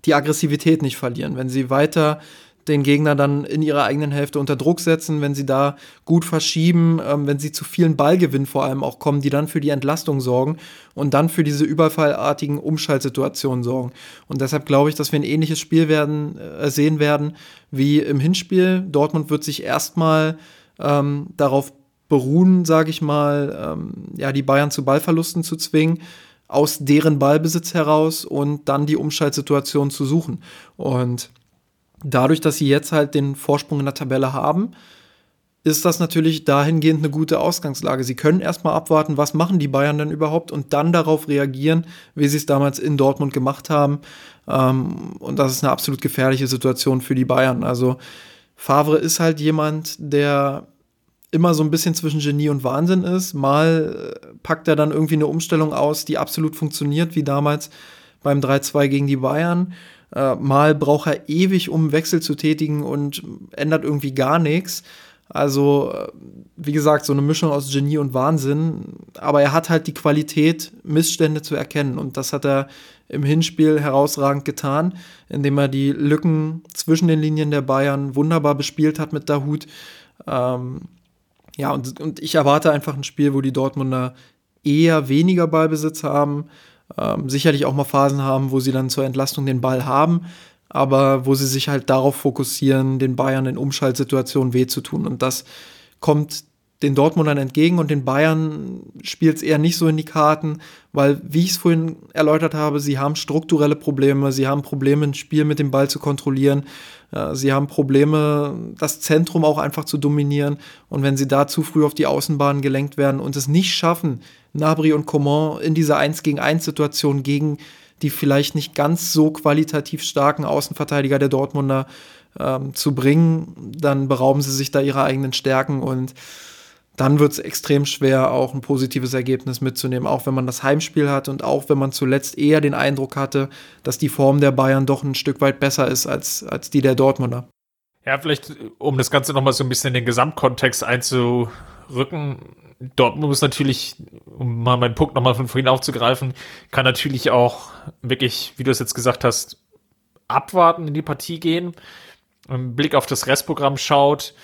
die Aggressivität nicht verlieren, wenn sie weiter den Gegner dann in ihrer eigenen Hälfte unter Druck setzen, wenn sie da gut verschieben, ähm, wenn sie zu vielen Ballgewinn vor allem auch kommen, die dann für die Entlastung sorgen und dann für diese überfallartigen Umschaltsituationen sorgen. Und deshalb glaube ich, dass wir ein ähnliches Spiel werden, äh, sehen werden wie im Hinspiel. Dortmund wird sich erstmal ähm, darauf beruhen, sage ich mal, ähm, ja, die Bayern zu Ballverlusten zu zwingen, aus deren Ballbesitz heraus und dann die Umschaltsituation zu suchen. Und dadurch, dass sie jetzt halt den Vorsprung in der Tabelle haben, ist das natürlich dahingehend eine gute Ausgangslage. Sie können erstmal abwarten, was machen die Bayern denn überhaupt und dann darauf reagieren, wie sie es damals in Dortmund gemacht haben. Ähm, und das ist eine absolut gefährliche Situation für die Bayern. Also Favre ist halt jemand, der immer so ein bisschen zwischen Genie und Wahnsinn ist. Mal äh, packt er dann irgendwie eine Umstellung aus, die absolut funktioniert, wie damals beim 3-2 gegen die Bayern. Äh, mal braucht er ewig, um Wechsel zu tätigen und ändert irgendwie gar nichts. Also, äh, wie gesagt, so eine Mischung aus Genie und Wahnsinn. Aber er hat halt die Qualität, Missstände zu erkennen. Und das hat er im Hinspiel herausragend getan, indem er die Lücken zwischen den Linien der Bayern wunderbar bespielt hat mit Dahut. Ähm, ja, und, und ich erwarte einfach ein Spiel, wo die Dortmunder eher weniger Ballbesitz haben, ähm, sicherlich auch mal Phasen haben, wo sie dann zur Entlastung den Ball haben, aber wo sie sich halt darauf fokussieren, den Bayern in Umschaltsituationen weh zu tun. Und das kommt den Dortmundern entgegen und den Bayern spielt es eher nicht so in die Karten, weil, wie ich es vorhin erläutert habe, sie haben strukturelle Probleme, sie haben Probleme, ein Spiel mit dem Ball zu kontrollieren, äh, sie haben Probleme, das Zentrum auch einfach zu dominieren. Und wenn sie da zu früh auf die Außenbahn gelenkt werden und es nicht schaffen, Nabri und Coman in dieser 1 gegen 1 Situation gegen die vielleicht nicht ganz so qualitativ starken Außenverteidiger der Dortmunder ähm, zu bringen, dann berauben sie sich da ihrer eigenen Stärken. Und dann wird es extrem schwer, auch ein positives Ergebnis mitzunehmen, auch wenn man das Heimspiel hat und auch wenn man zuletzt eher den Eindruck hatte, dass die Form der Bayern doch ein Stück weit besser ist als, als die der Dortmunder. Ja, vielleicht, um das Ganze nochmal so ein bisschen in den Gesamtkontext einzurücken, Dortmund muss natürlich, um mal meinen Punkt nochmal von vorhin aufzugreifen, kann natürlich auch wirklich, wie du es jetzt gesagt hast, abwarten in die Partie gehen, einen Blick auf das Restprogramm schaut,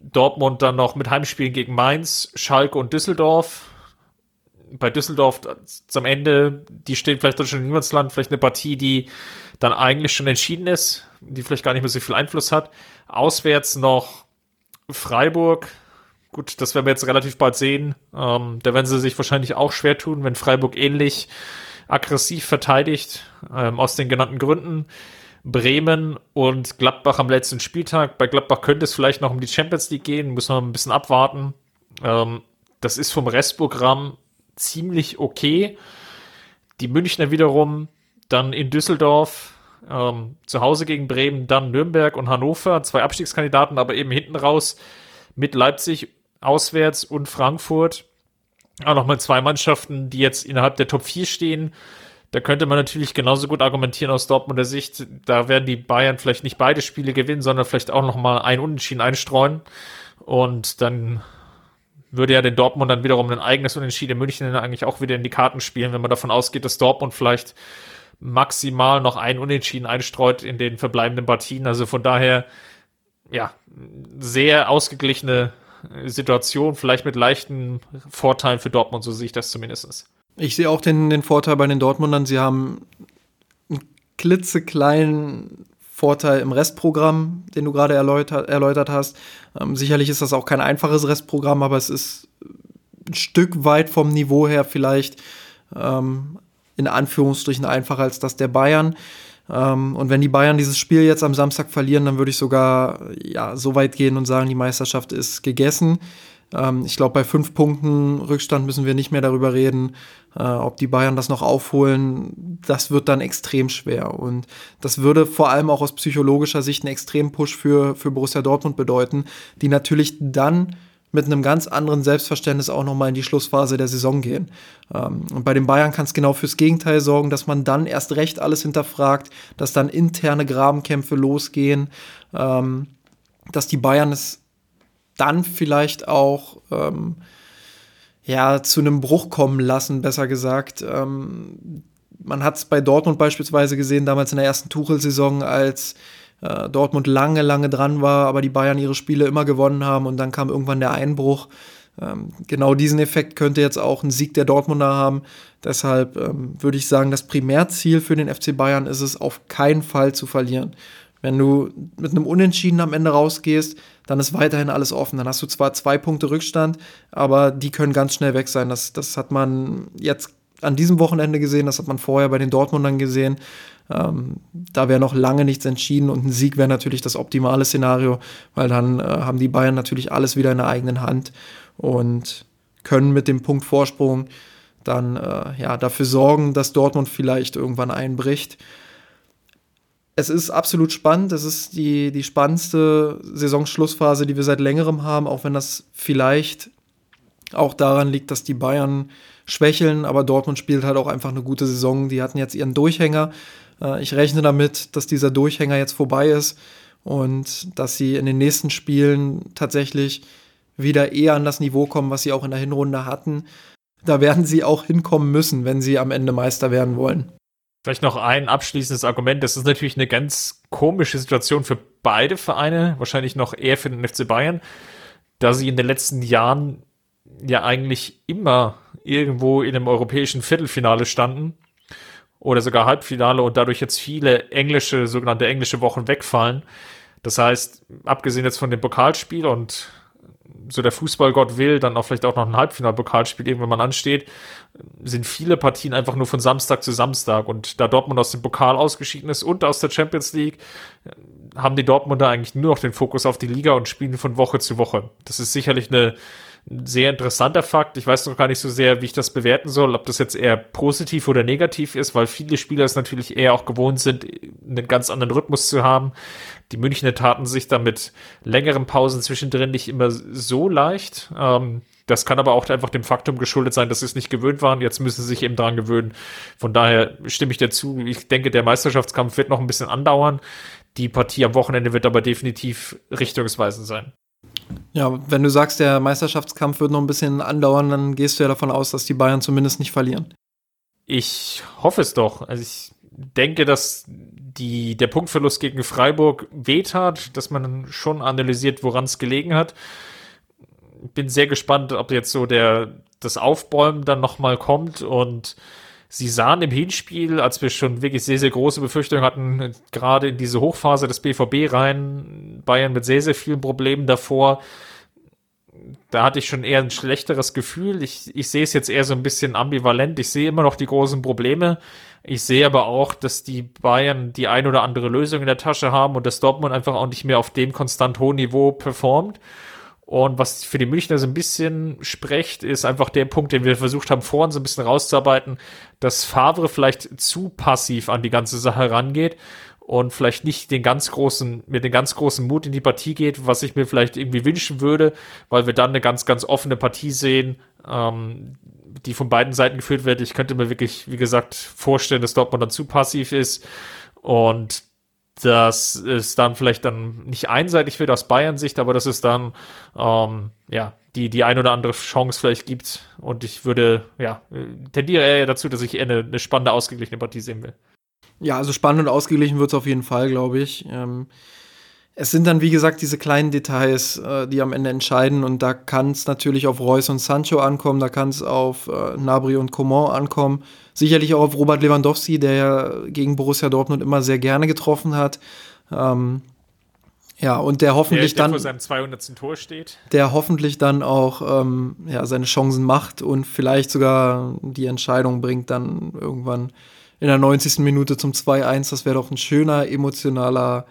Dortmund dann noch mit Heimspielen gegen Mainz, Schalke und Düsseldorf. bei Düsseldorf zum Ende, die steht vielleicht schon im Niemandsland, vielleicht eine Partie, die dann eigentlich schon entschieden ist, die vielleicht gar nicht mehr so viel Einfluss hat. Auswärts noch Freiburg. Gut, das werden wir jetzt relativ bald sehen. Ähm, da werden sie sich wahrscheinlich auch schwer tun, wenn Freiburg ähnlich aggressiv verteidigt, ähm, aus den genannten Gründen. Bremen und Gladbach am letzten Spieltag. Bei Gladbach könnte es vielleicht noch um die Champions League gehen, muss man ein bisschen abwarten. Ähm, das ist vom Restprogramm ziemlich okay. Die Münchner wiederum dann in Düsseldorf, ähm, zu Hause gegen Bremen, dann Nürnberg und Hannover, zwei Abstiegskandidaten, aber eben hinten raus mit Leipzig auswärts und Frankfurt. Auch nochmal zwei Mannschaften, die jetzt innerhalb der Top 4 stehen. Da könnte man natürlich genauso gut argumentieren aus Dortmunder Sicht, da werden die Bayern vielleicht nicht beide Spiele gewinnen, sondern vielleicht auch nochmal ein Unentschieden einstreuen. Und dann würde ja den Dortmund dann wiederum ein eigenes Unentschieden in München eigentlich auch wieder in die Karten spielen, wenn man davon ausgeht, dass Dortmund vielleicht maximal noch ein Unentschieden einstreut in den verbleibenden Partien. Also von daher, ja, sehr ausgeglichene Situation, vielleicht mit leichten Vorteilen für Dortmund, so sehe ich das zumindest. Ich sehe auch den, den Vorteil bei den Dortmundern, sie haben einen klitzekleinen Vorteil im Restprogramm, den du gerade erläutert, erläutert hast. Ähm, sicherlich ist das auch kein einfaches Restprogramm, aber es ist ein Stück weit vom Niveau her vielleicht ähm, in Anführungsstrichen einfacher als das der Bayern. Ähm, und wenn die Bayern dieses Spiel jetzt am Samstag verlieren, dann würde ich sogar ja, so weit gehen und sagen, die Meisterschaft ist gegessen. Ähm, ich glaube, bei fünf Punkten Rückstand müssen wir nicht mehr darüber reden, äh, ob die Bayern das noch aufholen. Das wird dann extrem schwer. Und das würde vor allem auch aus psychologischer Sicht einen extremen Push für, für Borussia Dortmund bedeuten, die natürlich dann mit einem ganz anderen Selbstverständnis auch nochmal in die Schlussphase der Saison gehen. Ähm, und bei den Bayern kann es genau fürs Gegenteil sorgen, dass man dann erst recht alles hinterfragt, dass dann interne Grabenkämpfe losgehen, ähm, dass die Bayern es dann vielleicht auch ähm, ja, zu einem Bruch kommen lassen, besser gesagt. Ähm, man hat es bei Dortmund beispielsweise gesehen, damals in der ersten Tuchel-Saison, als äh, Dortmund lange, lange dran war, aber die Bayern ihre Spiele immer gewonnen haben und dann kam irgendwann der Einbruch. Ähm, genau diesen Effekt könnte jetzt auch ein Sieg der Dortmunder haben. Deshalb ähm, würde ich sagen, das Primärziel für den FC Bayern ist es, auf keinen Fall zu verlieren. Wenn du mit einem Unentschieden am Ende rausgehst, dann ist weiterhin alles offen. Dann hast du zwar zwei Punkte Rückstand, aber die können ganz schnell weg sein. Das, das hat man jetzt an diesem Wochenende gesehen, das hat man vorher bei den Dortmundern gesehen. Ähm, da wäre noch lange nichts entschieden und ein Sieg wäre natürlich das optimale Szenario, weil dann äh, haben die Bayern natürlich alles wieder in der eigenen Hand und können mit dem Punkt Vorsprung dann äh, ja, dafür sorgen, dass Dortmund vielleicht irgendwann einbricht es ist absolut spannend. Es ist die, die spannendste Saisonschlussphase, die wir seit längerem haben, auch wenn das vielleicht auch daran liegt, dass die Bayern schwächeln, aber Dortmund spielt halt auch einfach eine gute Saison. Die hatten jetzt ihren Durchhänger. Äh, ich rechne damit, dass dieser Durchhänger jetzt vorbei ist und dass sie in den nächsten Spielen tatsächlich wieder eher an das Niveau kommen, was sie auch in der Hinrunde hatten. Da werden sie auch hinkommen müssen, wenn sie am Ende Meister werden wollen. Vielleicht noch ein abschließendes Argument. Das ist natürlich eine ganz komische Situation für beide Vereine, wahrscheinlich noch eher für den FC Bayern, da sie in den letzten Jahren ja eigentlich immer irgendwo in einem europäischen Viertelfinale standen oder sogar Halbfinale und dadurch jetzt viele englische, sogenannte englische Wochen wegfallen. Das heißt, abgesehen jetzt von dem Pokalspiel und so der Fußballgott will, dann auch vielleicht auch noch ein Halbfinalpokalspiel irgendwann mal ansteht, sind viele Partien einfach nur von Samstag zu Samstag. Und da Dortmund aus dem Pokal ausgeschieden ist und aus der Champions League, haben die Dortmunder eigentlich nur noch den Fokus auf die Liga und spielen von Woche zu Woche. Das ist sicherlich eine sehr interessanter Fakt. Ich weiß noch gar nicht so sehr, wie ich das bewerten soll, ob das jetzt eher positiv oder negativ ist, weil viele Spieler es natürlich eher auch gewohnt sind, einen ganz anderen Rhythmus zu haben. Die Münchner taten sich da mit längeren Pausen zwischendrin nicht immer so leicht. Ähm, das kann aber auch einfach dem Faktum geschuldet sein, dass sie es nicht gewöhnt waren. Jetzt müssen sie sich eben dran gewöhnen. Von daher stimme ich dazu. Ich denke, der Meisterschaftskampf wird noch ein bisschen andauern. Die Partie am Wochenende wird aber definitiv richtungsweisend sein. Ja, wenn du sagst, der Meisterschaftskampf wird noch ein bisschen andauern, dann gehst du ja davon aus, dass die Bayern zumindest nicht verlieren. Ich hoffe es doch. Also ich denke, dass die, der Punktverlust gegen Freiburg wehtat, dass man schon analysiert, woran es gelegen hat. bin sehr gespannt, ob jetzt so der, das Aufbäumen dann nochmal kommt und sie sahen im Hinspiel, als wir schon wirklich sehr, sehr große Befürchtungen hatten, gerade in diese Hochphase des BVB rein, Bayern mit sehr, sehr vielen Problemen davor, da hatte ich schon eher ein schlechteres Gefühl. Ich, ich sehe es jetzt eher so ein bisschen ambivalent. Ich sehe immer noch die großen Probleme. Ich sehe aber auch, dass die Bayern die ein oder andere Lösung in der Tasche haben und dass Dortmund einfach auch nicht mehr auf dem konstant hohen Niveau performt. Und was für die Münchner so ein bisschen spricht, ist einfach der Punkt, den wir versucht haben, vorhin so ein bisschen rauszuarbeiten, dass Favre vielleicht zu passiv an die ganze Sache rangeht und vielleicht nicht den ganz großen, mit den ganz großen Mut in die Partie geht, was ich mir vielleicht irgendwie wünschen würde, weil wir dann eine ganz, ganz offene Partie sehen, ähm, die von beiden Seiten geführt wird. Ich könnte mir wirklich, wie gesagt, vorstellen, dass Dortmund dann zu passiv ist und dass es dann vielleicht dann nicht einseitig wird aus Bayern-Sicht, aber dass es dann ähm, ja die die ein oder andere Chance vielleicht gibt und ich würde ja tendiere eher dazu, dass ich eine, eine spannende ausgeglichene Partie sehen will. Ja, also spannend und ausgeglichen wird es auf jeden Fall, glaube ich. Ähm, es sind dann, wie gesagt, diese kleinen Details, äh, die am Ende entscheiden. Und da kann es natürlich auf Reus und Sancho ankommen, da kann es auf äh, Nabri und Coman ankommen. Sicherlich auch auf Robert Lewandowski, der ja gegen Borussia Dortmund immer sehr gerne getroffen hat. Ähm, ja, und der hoffentlich der, der dann. vor seinem 200. Tor steht. Der hoffentlich dann auch ähm, ja, seine Chancen macht und vielleicht sogar die Entscheidung bringt, dann irgendwann in der 90. Minute zum 2-1. Das wäre doch ein schöner, emotionaler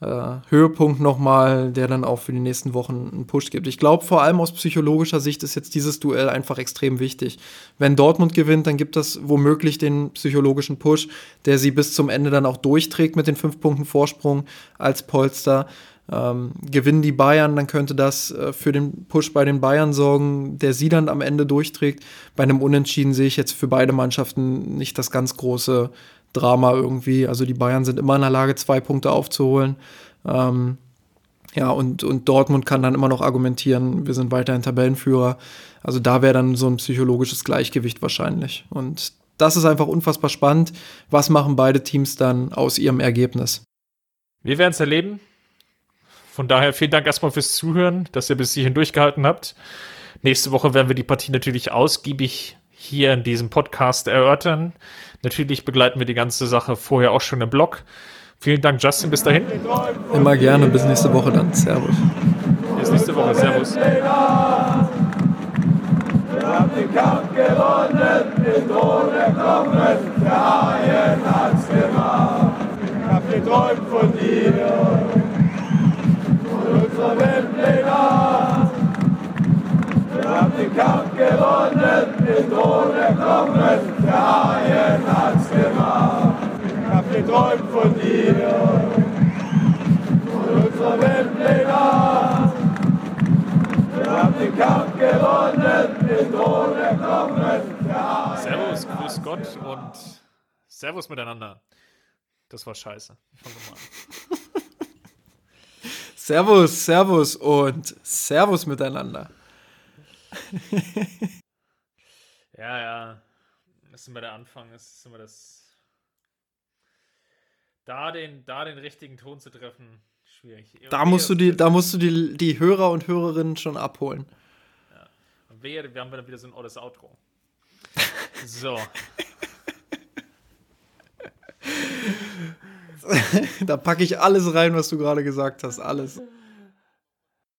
äh, Höhepunkt nochmal, der dann auch für die nächsten Wochen einen Push gibt. Ich glaube, vor allem aus psychologischer Sicht ist jetzt dieses Duell einfach extrem wichtig. Wenn Dortmund gewinnt, dann gibt das womöglich den psychologischen Push, der sie bis zum Ende dann auch durchträgt mit den fünf Punkten Vorsprung als Polster. Ähm, gewinnen die Bayern, dann könnte das äh, für den Push bei den Bayern sorgen, der sie dann am Ende durchträgt. Bei einem Unentschieden sehe ich jetzt für beide Mannschaften nicht das ganz große Drama irgendwie. Also die Bayern sind immer in der Lage, zwei Punkte aufzuholen. Ähm, ja, und, und Dortmund kann dann immer noch argumentieren, wir sind weiterhin Tabellenführer. Also da wäre dann so ein psychologisches Gleichgewicht wahrscheinlich. Und das ist einfach unfassbar spannend. Was machen beide Teams dann aus ihrem Ergebnis? Wir werden es erleben. Von daher vielen Dank erstmal fürs Zuhören, dass ihr bis hierhin durchgehalten habt. Nächste Woche werden wir die Partie natürlich ausgiebig hier in diesem Podcast erörtern. Natürlich begleiten wir die ganze Sache vorher auch schon im Blog. Vielen Dank, Justin. Bis dahin. Immer gerne. Bis nächste Woche dann. Servus. Bis nächste Woche. Servus. Wir haben den Kampf gewonnen, den Drohne kommen, der Haien hat's gemacht. Ich hab geträumt von dir den Kampf gewonnen, den Thron erkommen, der Haien hat's gemacht. Ich hab geträumt von dir, von unserer Weltpläne. Wir haben den Kampf gewonnen, den Thron erkommen, der Haien Servus, grüß Gott und Servus miteinander. Das war scheiße. Fangen wir mal an. (laughs) Servus, Servus und Servus miteinander. Ja, ja. Das ist immer der Anfang. Das ist immer das. Da den, da den richtigen Ton zu treffen, schwierig. Da musst du die, da musst du die, die Hörer und Hörerinnen schon abholen. Ja. Wehe, wir haben dann wieder so ein olles Outro. so. (laughs) da packe ich alles rein, was du gerade gesagt hast. Alles.